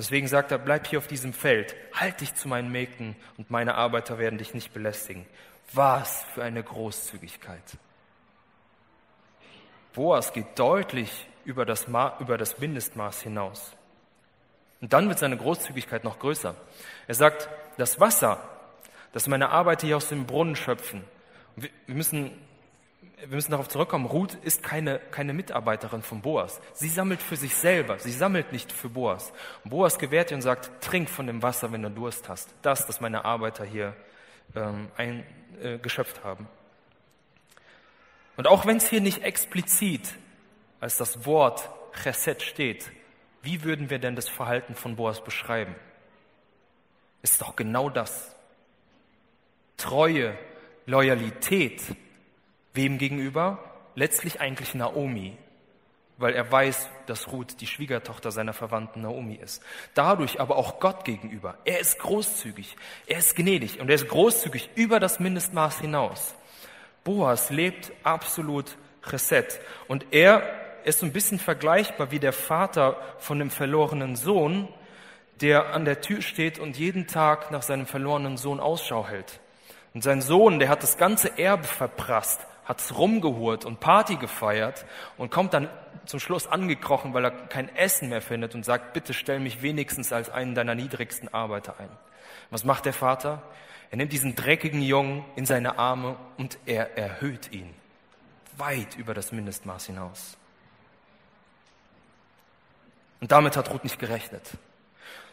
Deswegen sagt er, bleib hier auf diesem Feld, halt dich zu meinen Mägden und meine Arbeiter werden dich nicht belästigen. Was für eine Großzügigkeit. Boas geht deutlich über das, über das Mindestmaß hinaus. Und dann wird seine Großzügigkeit noch größer. Er sagt, das Wasser, das meine Arbeiter hier aus dem Brunnen schöpfen, wir müssen, wir müssen darauf zurückkommen, Ruth ist keine, keine Mitarbeiterin von Boas. Sie sammelt für sich selber, sie sammelt nicht für Boas. Boas gewährt ihr und sagt, trink von dem Wasser, wenn du Durst hast. Das, das meine Arbeiter hier ähm, ein, äh, geschöpft haben. Und auch wenn es hier nicht explizit als das Wort Chesed steht, wie würden wir denn das Verhalten von Boas beschreiben? Ist doch genau das. Treue, Loyalität. Wem gegenüber? Letztlich eigentlich Naomi, weil er weiß, dass Ruth die Schwiegertochter seiner Verwandten Naomi ist. Dadurch aber auch Gott gegenüber. Er ist großzügig, er ist gnädig und er ist großzügig über das Mindestmaß hinaus. Boas lebt absolut Chesed und er ist so ein bisschen vergleichbar wie der Vater von dem verlorenen Sohn, der an der Tür steht und jeden Tag nach seinem verlorenen Sohn Ausschau hält. Und sein Sohn, der hat das ganze Erbe verprasst, hat's rumgehurt und Party gefeiert und kommt dann zum Schluss angekrochen, weil er kein Essen mehr findet und sagt, bitte stell mich wenigstens als einen deiner niedrigsten Arbeiter ein. Was macht der Vater? Er nimmt diesen dreckigen Jungen in seine Arme und er erhöht ihn weit über das Mindestmaß hinaus. Und damit hat Ruth nicht gerechnet.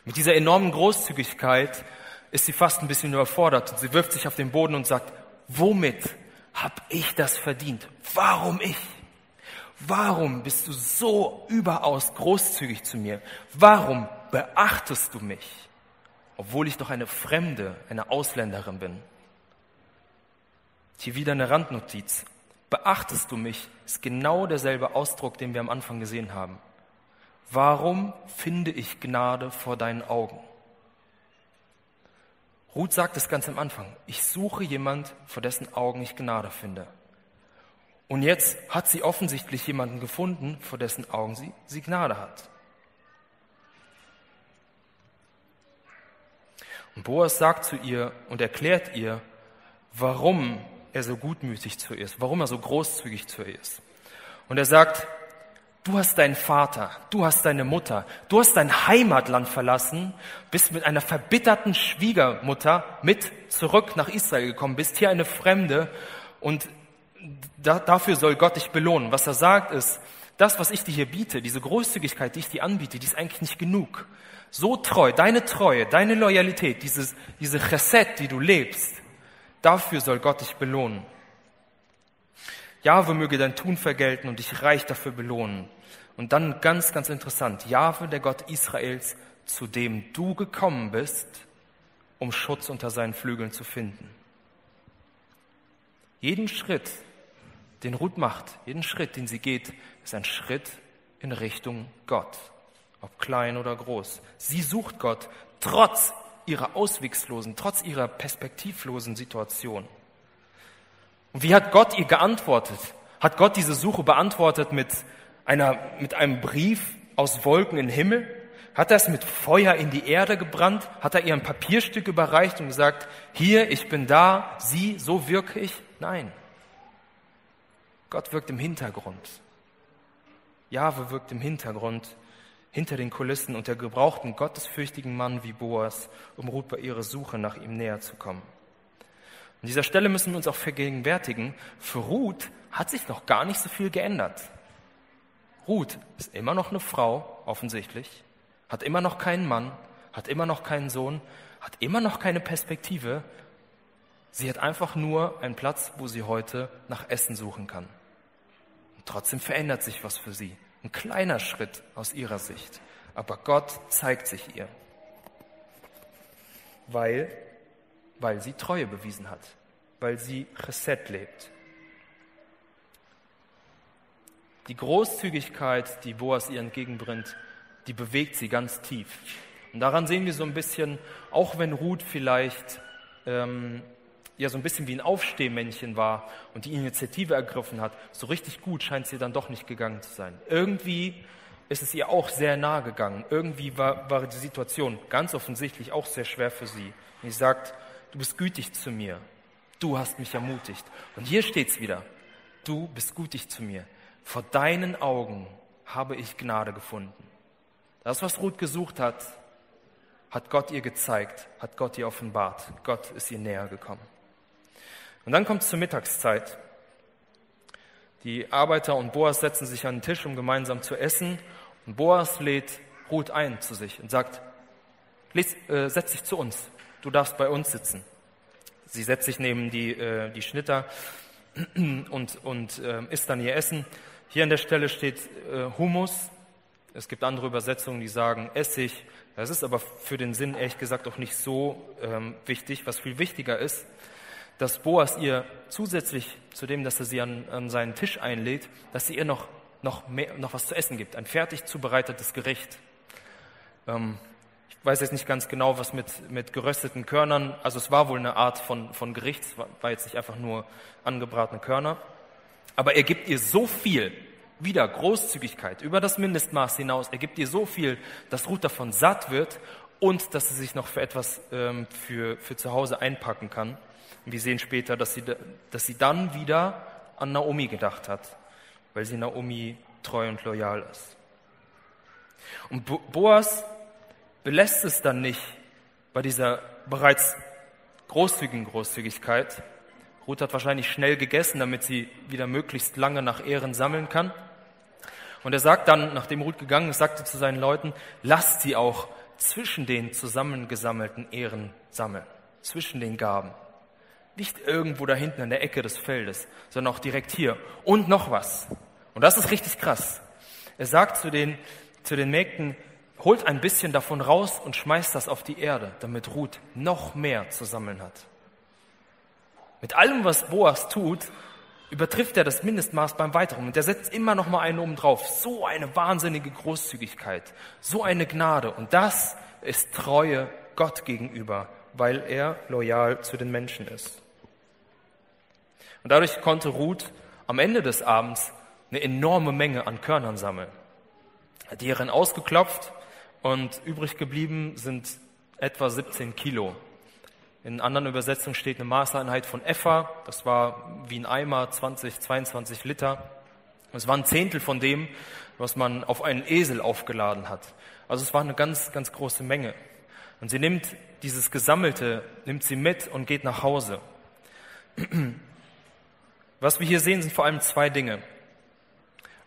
Mit dieser enormen Großzügigkeit ist sie fast ein bisschen überfordert. Sie wirft sich auf den Boden und sagt, womit habe ich das verdient? Warum ich? Warum bist du so überaus großzügig zu mir? Warum beachtest du mich, obwohl ich doch eine Fremde, eine Ausländerin bin? Hier wieder eine Randnotiz. Beachtest du mich ist genau derselbe Ausdruck, den wir am Anfang gesehen haben. Warum finde ich Gnade vor deinen Augen? Ruth sagt es ganz am Anfang. Ich suche jemand, vor dessen Augen ich Gnade finde. Und jetzt hat sie offensichtlich jemanden gefunden, vor dessen Augen sie, sie Gnade hat. Und Boas sagt zu ihr und erklärt ihr, warum er so gutmütig zu ihr ist, warum er so großzügig zu ihr ist. Und er sagt, Du hast deinen Vater, du hast deine Mutter, du hast dein Heimatland verlassen, bist mit einer verbitterten Schwiegermutter mit zurück nach Israel gekommen, bist hier eine Fremde und da, dafür soll Gott dich belohnen. Was er sagt ist, das, was ich dir hier biete, diese Großzügigkeit, die ich dir anbiete, die ist eigentlich nicht genug. So treu, deine Treue, deine Loyalität, dieses, diese Chesed, die du lebst, dafür soll Gott dich belohnen. Jahwe möge dein Tun vergelten und dich reich dafür belohnen. Und dann ganz, ganz interessant, Jahwe, der Gott Israels, zu dem du gekommen bist, um Schutz unter seinen Flügeln zu finden. Jeden Schritt, den Ruth macht, jeden Schritt, den sie geht, ist ein Schritt in Richtung Gott, ob klein oder groß. Sie sucht Gott trotz ihrer auswegslosen, trotz ihrer perspektivlosen Situation. Und wie hat Gott ihr geantwortet? Hat Gott diese Suche beantwortet mit, einer, mit einem Brief aus Wolken in den Himmel? Hat er es mit Feuer in die Erde gebrannt? Hat er ihr ein Papierstück überreicht und gesagt, hier, ich bin da, sie, so wirke ich? Nein. Gott wirkt im Hintergrund. Jahwe wirkt im Hintergrund, hinter den Kulissen und er gebraucht einen gottesfürchtigen Mann wie Boas, um Ruth bei ihrer Suche nach ihm näher zu kommen. An dieser Stelle müssen wir uns auch vergegenwärtigen, für Ruth hat sich noch gar nicht so viel geändert. Ruth ist immer noch eine Frau, offensichtlich, hat immer noch keinen Mann, hat immer noch keinen Sohn, hat immer noch keine Perspektive. Sie hat einfach nur einen Platz, wo sie heute nach Essen suchen kann. Und trotzdem verändert sich was für sie. Ein kleiner Schritt aus ihrer Sicht. Aber Gott zeigt sich ihr. Weil, weil sie Treue bewiesen hat. Weil sie Chesed lebt. Die Großzügigkeit, die Boas ihr entgegenbringt, die bewegt sie ganz tief. Und daran sehen wir so ein bisschen, auch wenn Ruth vielleicht ähm, ja so ein bisschen wie ein Aufstehmännchen war und die Initiative ergriffen hat, so richtig gut scheint sie dann doch nicht gegangen zu sein. Irgendwie ist es ihr auch sehr nahe gegangen. Irgendwie war, war die Situation ganz offensichtlich auch sehr schwer für sie. Und sie sagt, du bist gütig zu mir. Du hast mich ermutigt. Und hier steht's wieder. Du bist gütig zu mir. Vor deinen Augen habe ich Gnade gefunden. Das, was Ruth gesucht hat, hat Gott ihr gezeigt, hat Gott ihr offenbart. Gott ist ihr näher gekommen. Und dann kommt es zur Mittagszeit. Die Arbeiter und Boas setzen sich an den Tisch, um gemeinsam zu essen. Und Boas lädt Ruth ein zu sich und sagt, äh, setz dich zu uns, du darfst bei uns sitzen. Sie setzt sich neben die, äh, die Schnitter und, und äh, isst dann ihr Essen. Hier an der Stelle steht äh, Humus, es gibt andere Übersetzungen, die sagen Essig. Das ist aber für den Sinn ehrlich gesagt auch nicht so ähm, wichtig. Was viel wichtiger ist, dass Boas ihr zusätzlich zu dem, dass er sie an, an seinen Tisch einlädt, dass sie ihr noch, noch, mehr, noch was zu essen gibt, ein fertig zubereitetes Gericht. Ähm, ich weiß jetzt nicht ganz genau, was mit, mit gerösteten Körnern, also es war wohl eine Art von, von Gericht, es war, jetzt nicht einfach nur angebratene Körner, aber er gibt ihr so viel, wieder Großzügigkeit über das Mindestmaß hinaus. Er gibt ihr so viel, dass Ruth davon satt wird und dass sie sich noch für etwas ähm, für, für zu Hause einpacken kann. Und wir sehen später, dass sie, dass sie dann wieder an Naomi gedacht hat, weil sie Naomi treu und loyal ist. Und Boas belässt es dann nicht bei dieser bereits großzügigen Großzügigkeit. Ruth hat wahrscheinlich schnell gegessen, damit sie wieder möglichst lange nach Ehren sammeln kann. Und er sagt dann, nachdem Ruth gegangen ist, sagte zu seinen Leuten, lasst sie auch zwischen den zusammengesammelten Ehren sammeln, zwischen den Gaben. Nicht irgendwo da hinten an der Ecke des Feldes, sondern auch direkt hier. Und noch was. Und das ist richtig krass. Er sagt zu den, zu den Mägden, holt ein bisschen davon raus und schmeißt das auf die Erde, damit Ruth noch mehr zu sammeln hat. Mit allem, was Boas tut, übertrifft er das Mindestmaß beim Weiteren und er setzt immer noch mal einen oben drauf. So eine wahnsinnige Großzügigkeit, so eine Gnade und das ist Treue Gott gegenüber, weil er loyal zu den Menschen ist. Und dadurch konnte Ruth am Ende des Abends eine enorme Menge an Körnern sammeln. Hat die hierin ausgeklopft und übrig geblieben sind etwa 17 Kilo. In anderen Übersetzungen steht eine Maßeinheit von Epha, das war wie ein Eimer, 20, 22 Liter. Es war ein Zehntel von dem, was man auf einen Esel aufgeladen hat. Also es war eine ganz, ganz große Menge. Und sie nimmt dieses Gesammelte, nimmt sie mit und geht nach Hause. Was wir hier sehen, sind vor allem zwei Dinge.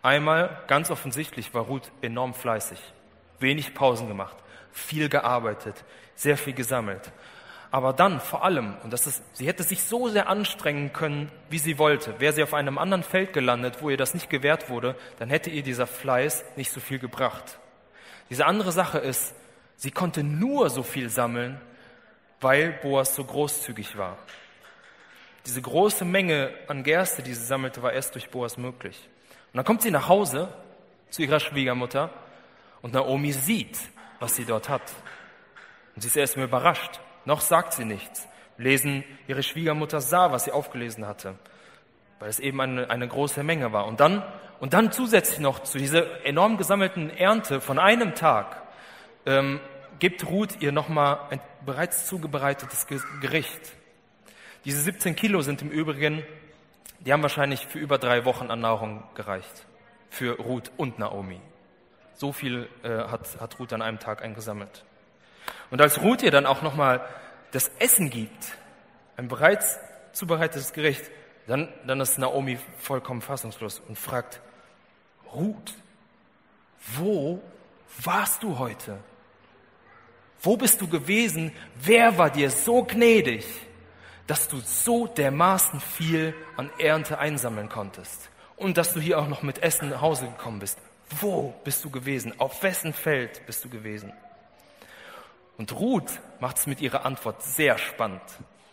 Einmal, ganz offensichtlich, war Ruth enorm fleißig, wenig Pausen gemacht, viel gearbeitet, sehr viel gesammelt. Aber dann vor allem, und das ist, sie hätte sich so sehr anstrengen können, wie sie wollte. Wäre sie auf einem anderen Feld gelandet, wo ihr das nicht gewährt wurde, dann hätte ihr dieser Fleiß nicht so viel gebracht. Diese andere Sache ist, sie konnte nur so viel sammeln, weil Boas so großzügig war. Diese große Menge an Gerste, die sie sammelte, war erst durch Boas möglich. Und dann kommt sie nach Hause zu ihrer Schwiegermutter und Naomi sieht, was sie dort hat. Und sie ist erstmal überrascht. Noch sagt sie nichts. Lesen, ihre Schwiegermutter sah, was sie aufgelesen hatte, weil es eben eine, eine große Menge war. Und dann, und dann zusätzlich noch zu dieser enorm gesammelten Ernte von einem Tag ähm, gibt Ruth ihr nochmal ein bereits zubereitetes Gericht. Diese 17 Kilo sind im Übrigen, die haben wahrscheinlich für über drei Wochen an Nahrung gereicht. Für Ruth und Naomi. So viel äh, hat, hat Ruth an einem Tag eingesammelt. Und als Ruth ihr dann auch nochmal das Essen gibt, ein bereits zubereitetes Gericht, dann, dann ist Naomi vollkommen fassungslos und fragt, Ruth, wo warst du heute? Wo bist du gewesen? Wer war dir so gnädig, dass du so dermaßen viel an Ernte einsammeln konntest? Und dass du hier auch noch mit Essen nach Hause gekommen bist. Wo bist du gewesen? Auf wessen Feld bist du gewesen? Und Ruth macht es mit ihrer Antwort sehr spannend.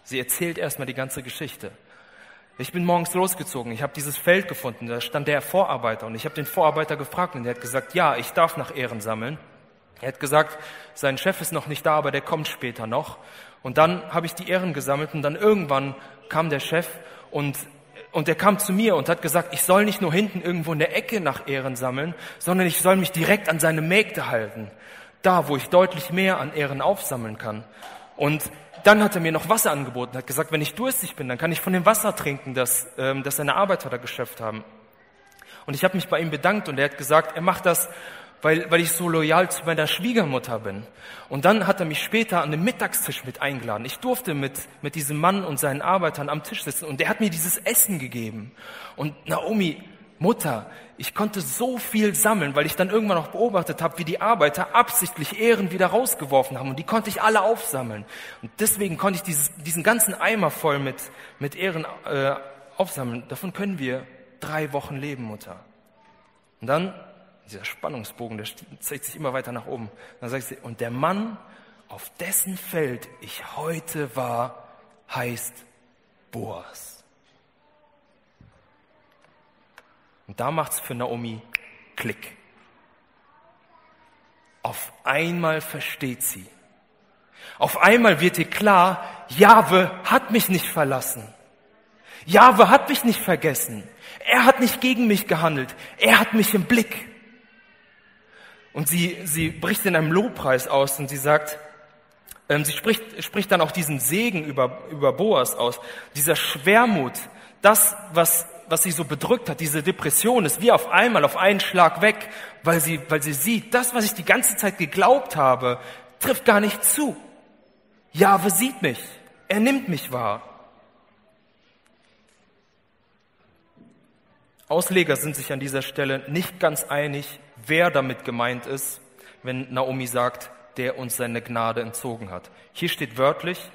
Sie erzählt erstmal die ganze Geschichte. Ich bin morgens losgezogen, ich habe dieses Feld gefunden, da stand der Vorarbeiter und ich habe den Vorarbeiter gefragt und er hat gesagt, ja, ich darf nach Ehren sammeln. Er hat gesagt, sein Chef ist noch nicht da, aber der kommt später noch. Und dann habe ich die Ehren gesammelt und dann irgendwann kam der Chef und und er kam zu mir und hat gesagt, ich soll nicht nur hinten irgendwo in der Ecke nach Ehren sammeln, sondern ich soll mich direkt an seine Mägde halten. Da, wo ich deutlich mehr an Ehren aufsammeln kann. Und dann hat er mir noch Wasser angeboten, hat gesagt, wenn ich durstig bin, dann kann ich von dem Wasser trinken, das, ähm, das seine Arbeiter da geschöpft haben. Und ich habe mich bei ihm bedankt und er hat gesagt, er macht das, weil, weil ich so loyal zu meiner Schwiegermutter bin. Und dann hat er mich später an den Mittagstisch mit eingeladen. Ich durfte mit, mit diesem Mann und seinen Arbeitern am Tisch sitzen und er hat mir dieses Essen gegeben. Und Naomi, Mutter, ich konnte so viel sammeln, weil ich dann irgendwann noch beobachtet habe, wie die Arbeiter absichtlich Ehren wieder rausgeworfen haben und die konnte ich alle aufsammeln. Und deswegen konnte ich dieses, diesen ganzen Eimer voll mit, mit Ehren äh, aufsammeln. Davon können wir drei Wochen leben, Mutter. Und dann dieser Spannungsbogen, der zeigt sich immer weiter nach oben. Dann sagt sie, und der Mann, auf dessen Feld ich heute war, heißt Boas. Und da macht's für Naomi Klick. Auf einmal versteht sie. Auf einmal wird ihr klar, Jahwe hat mich nicht verlassen. Jahwe hat mich nicht vergessen. Er hat nicht gegen mich gehandelt. Er hat mich im Blick. Und sie, sie bricht in einem Lobpreis aus und sie sagt, ähm, sie spricht, spricht dann auch diesen Segen über, über Boas aus. Dieser Schwermut, das, was, was sie so bedrückt hat, diese Depression ist wie auf einmal, auf einen Schlag weg, weil sie, weil sie sieht, das, was ich die ganze Zeit geglaubt habe, trifft gar nicht zu. Jahwe sieht mich. Er nimmt mich wahr. Ausleger sind sich an dieser Stelle nicht ganz einig, wer damit gemeint ist, wenn Naomi sagt, der uns seine Gnade entzogen hat. Hier steht wörtlich,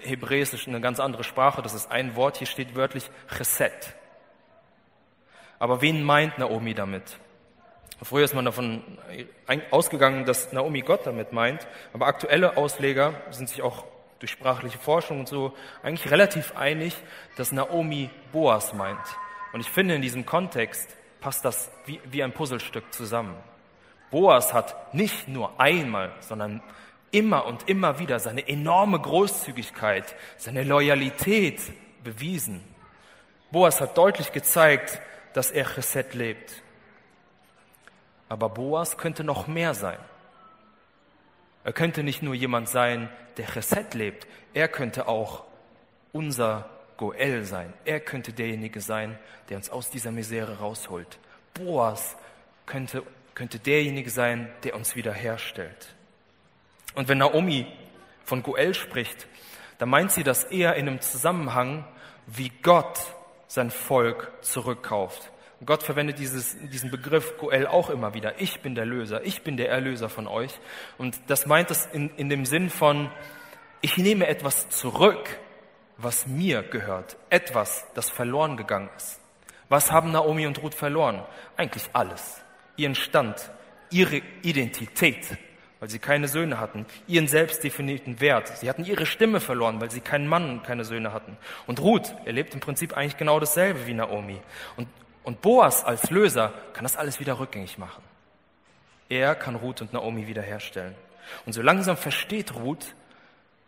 Hebräisch ist eine ganz andere Sprache, das ist ein Wort, hier steht wörtlich Chesed. Aber wen meint Naomi damit? Früher ist man davon ausgegangen, dass Naomi Gott damit meint, aber aktuelle Ausleger sind sich auch durch sprachliche Forschung und so eigentlich relativ einig, dass Naomi Boas meint. Und ich finde, in diesem Kontext passt das wie, wie ein Puzzlestück zusammen. Boas hat nicht nur einmal, sondern immer und immer wieder seine enorme Großzügigkeit, seine Loyalität bewiesen. Boas hat deutlich gezeigt, dass er Chesed lebt. Aber Boas könnte noch mehr sein. Er könnte nicht nur jemand sein, der Chesed lebt, er könnte auch unser Goel sein. Er könnte derjenige sein, der uns aus dieser Misere rausholt. Boas könnte, könnte derjenige sein, der uns wiederherstellt. Und wenn Naomi von Goel spricht, dann meint sie das eher in einem Zusammenhang, wie Gott sein Volk zurückkauft. Und Gott verwendet dieses, diesen Begriff Goel auch immer wieder. Ich bin der Löser, ich bin der Erlöser von euch. Und das meint es in, in dem Sinn von, ich nehme etwas zurück, was mir gehört, etwas, das verloren gegangen ist. Was haben Naomi und Ruth verloren? Eigentlich alles. Ihren Stand, ihre Identität. Weil sie keine Söhne hatten, ihren selbst definierten Wert. Sie hatten ihre Stimme verloren, weil sie keinen Mann und keine Söhne hatten. Und Ruth erlebt im Prinzip eigentlich genau dasselbe wie Naomi. Und, und Boas als Löser kann das alles wieder rückgängig machen. Er kann Ruth und Naomi wiederherstellen. Und so langsam versteht Ruth,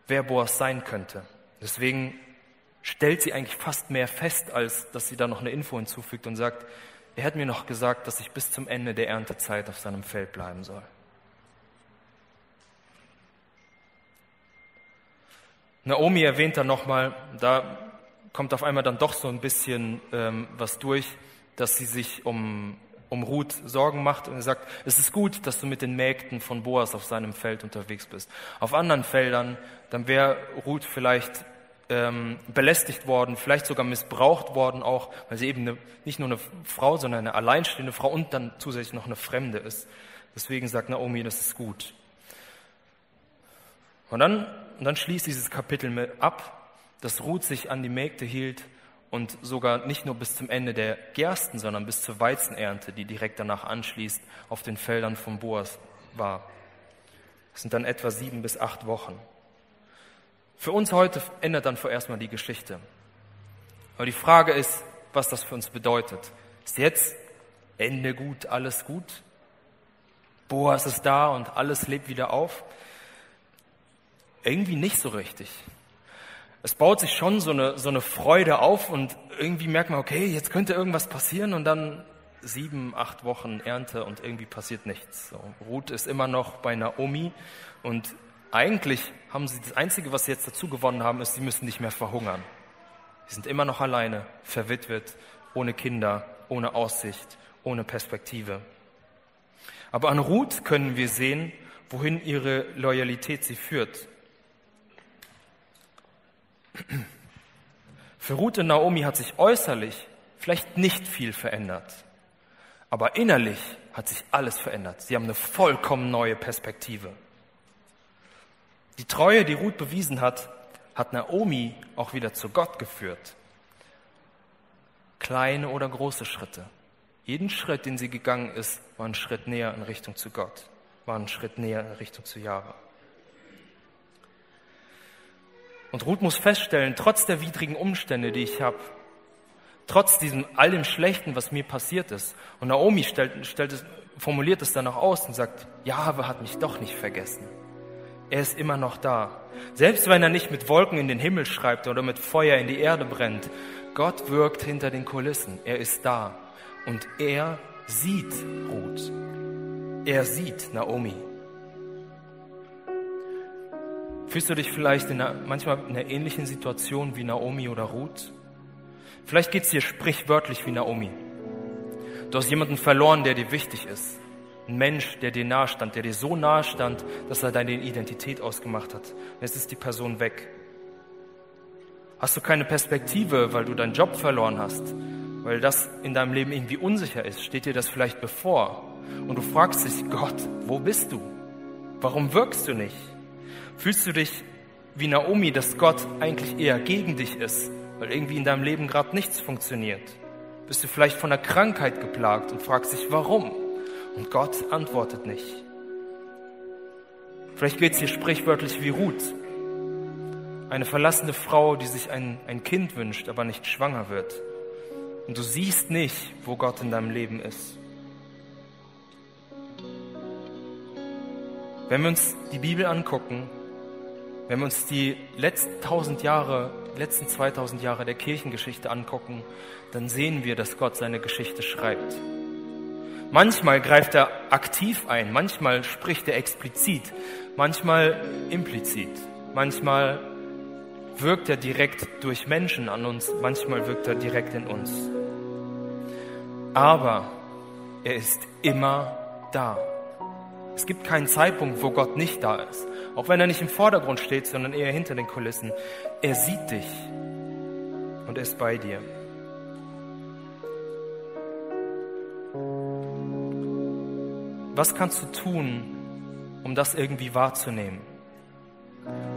wer Boas sein könnte. Deswegen stellt sie eigentlich fast mehr fest, als dass sie da noch eine Info hinzufügt und sagt, er hat mir noch gesagt, dass ich bis zum Ende der Erntezeit auf seinem Feld bleiben soll. Naomi erwähnt dann nochmal, da kommt auf einmal dann doch so ein bisschen ähm, was durch, dass sie sich um, um Ruth Sorgen macht und sagt, es ist gut, dass du mit den Mägden von Boas auf seinem Feld unterwegs bist. Auf anderen Feldern, dann wäre Ruth vielleicht ähm, belästigt worden, vielleicht sogar missbraucht worden auch, weil sie eben eine, nicht nur eine Frau, sondern eine alleinstehende Frau und dann zusätzlich noch eine Fremde ist. Deswegen sagt Naomi, das ist gut. Und dann und dann schließt dieses Kapitel ab, dass Ruth sich an die Mägde hielt und sogar nicht nur bis zum Ende der Gersten, sondern bis zur Weizenernte, die direkt danach anschließt, auf den Feldern von Boas war. Das sind dann etwa sieben bis acht Wochen. Für uns heute ändert dann vorerst mal die Geschichte. Aber die Frage ist, was das für uns bedeutet. Ist jetzt Ende gut, alles gut? Boas ist da und alles lebt wieder auf? Irgendwie nicht so richtig. Es baut sich schon so eine, so eine Freude auf und irgendwie merkt man, okay, jetzt könnte irgendwas passieren und dann sieben, acht Wochen Ernte und irgendwie passiert nichts. So, Ruth ist immer noch bei Naomi und eigentlich haben sie das Einzige, was sie jetzt dazu gewonnen haben, ist, sie müssen nicht mehr verhungern. Sie sind immer noch alleine, verwitwet, ohne Kinder, ohne Aussicht, ohne Perspektive. Aber an Ruth können wir sehen, wohin ihre Loyalität sie führt. Für Ruth und Naomi hat sich äußerlich vielleicht nicht viel verändert, aber innerlich hat sich alles verändert. Sie haben eine vollkommen neue Perspektive. Die Treue, die Ruth bewiesen hat, hat Naomi auch wieder zu Gott geführt. Kleine oder große Schritte. Jeden Schritt, den sie gegangen ist, war ein Schritt näher in Richtung zu Gott, war ein Schritt näher in Richtung zu Jahre. Und Ruth muss feststellen, trotz der widrigen Umstände, die ich habe, trotz diesem all Schlechten, was mir passiert ist, und Naomi stellt, stellt es, formuliert es dann auch aus und sagt, Jahwe hat mich doch nicht vergessen. Er ist immer noch da. Selbst wenn er nicht mit Wolken in den Himmel schreibt oder mit Feuer in die Erde brennt, Gott wirkt hinter den Kulissen. Er ist da. Und er sieht Ruth. Er sieht Naomi. Fühlst du dich vielleicht in einer, manchmal in einer ähnlichen Situation wie Naomi oder Ruth? Vielleicht geht es dir sprichwörtlich wie Naomi. Du hast jemanden verloren, der dir wichtig ist. Ein Mensch, der dir nahe stand, der dir so nahe stand, dass er deine Identität ausgemacht hat. Jetzt ist die Person weg. Hast du keine Perspektive, weil du deinen Job verloren hast, weil das in deinem Leben irgendwie unsicher ist, steht dir das vielleicht bevor. Und du fragst dich, Gott, wo bist du? Warum wirkst du nicht? Fühlst du dich wie Naomi, dass Gott eigentlich eher gegen dich ist, weil irgendwie in deinem Leben gerade nichts funktioniert? Bist du vielleicht von einer Krankheit geplagt und fragst dich, warum? Und Gott antwortet nicht. Vielleicht geht es dir sprichwörtlich wie Ruth, eine verlassene Frau, die sich ein, ein Kind wünscht, aber nicht schwanger wird. Und du siehst nicht, wo Gott in deinem Leben ist. Wenn wir uns die Bibel angucken, wenn wir uns die letzten tausend Jahre, letzten 2000 Jahre der Kirchengeschichte angucken, dann sehen wir, dass Gott seine Geschichte schreibt. Manchmal greift er aktiv ein, manchmal spricht er explizit, manchmal implizit, manchmal wirkt er direkt durch Menschen an uns, manchmal wirkt er direkt in uns. Aber er ist immer da. Es gibt keinen Zeitpunkt, wo Gott nicht da ist. Auch wenn er nicht im Vordergrund steht, sondern eher hinter den Kulissen. Er sieht dich und er ist bei dir. Was kannst du tun, um das irgendwie wahrzunehmen?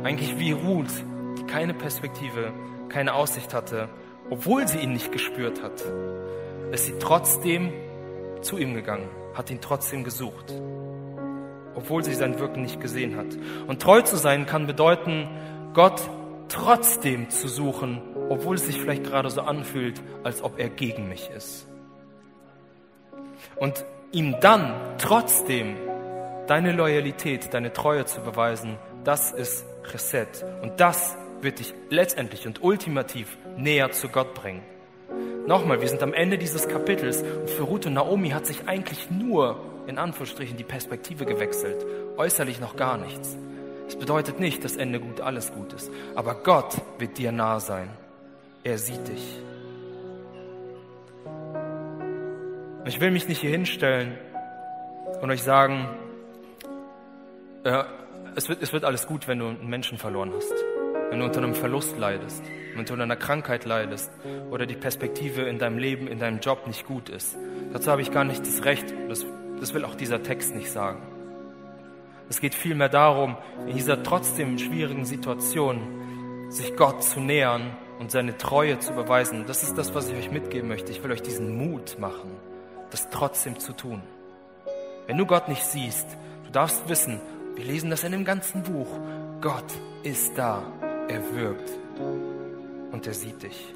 Eigentlich wie Ruth, die keine Perspektive, keine Aussicht hatte, obwohl sie ihn nicht gespürt hat, ist sie trotzdem zu ihm gegangen, hat ihn trotzdem gesucht. Obwohl sie sein Wirken nicht gesehen hat. Und treu zu sein kann bedeuten, Gott trotzdem zu suchen, obwohl es sich vielleicht gerade so anfühlt, als ob er gegen mich ist. Und ihm dann trotzdem deine Loyalität, deine Treue zu beweisen, das ist Reset. Und das wird dich letztendlich und ultimativ näher zu Gott bringen. Nochmal, wir sind am Ende dieses Kapitels und für Ruth und Naomi hat sich eigentlich nur in Anführungsstrichen die Perspektive gewechselt, äußerlich noch gar nichts. Es bedeutet nicht, dass Ende gut alles gut ist, aber Gott wird dir nah sein. Er sieht dich. Ich will mich nicht hier hinstellen und euch sagen, äh, es, wird, es wird alles gut, wenn du einen Menschen verloren hast, wenn du unter einem Verlust leidest, wenn du unter einer Krankheit leidest oder die Perspektive in deinem Leben, in deinem Job nicht gut ist. Dazu habe ich gar nicht das Recht, das, das will auch dieser Text nicht sagen. Es geht vielmehr darum, in dieser trotzdem schwierigen Situation sich Gott zu nähern und seine Treue zu beweisen. Das ist das, was ich euch mitgeben möchte. Ich will euch diesen Mut machen, das trotzdem zu tun. Wenn du Gott nicht siehst, du darfst wissen, wir lesen das in dem ganzen Buch, Gott ist da, er wirkt und er sieht dich.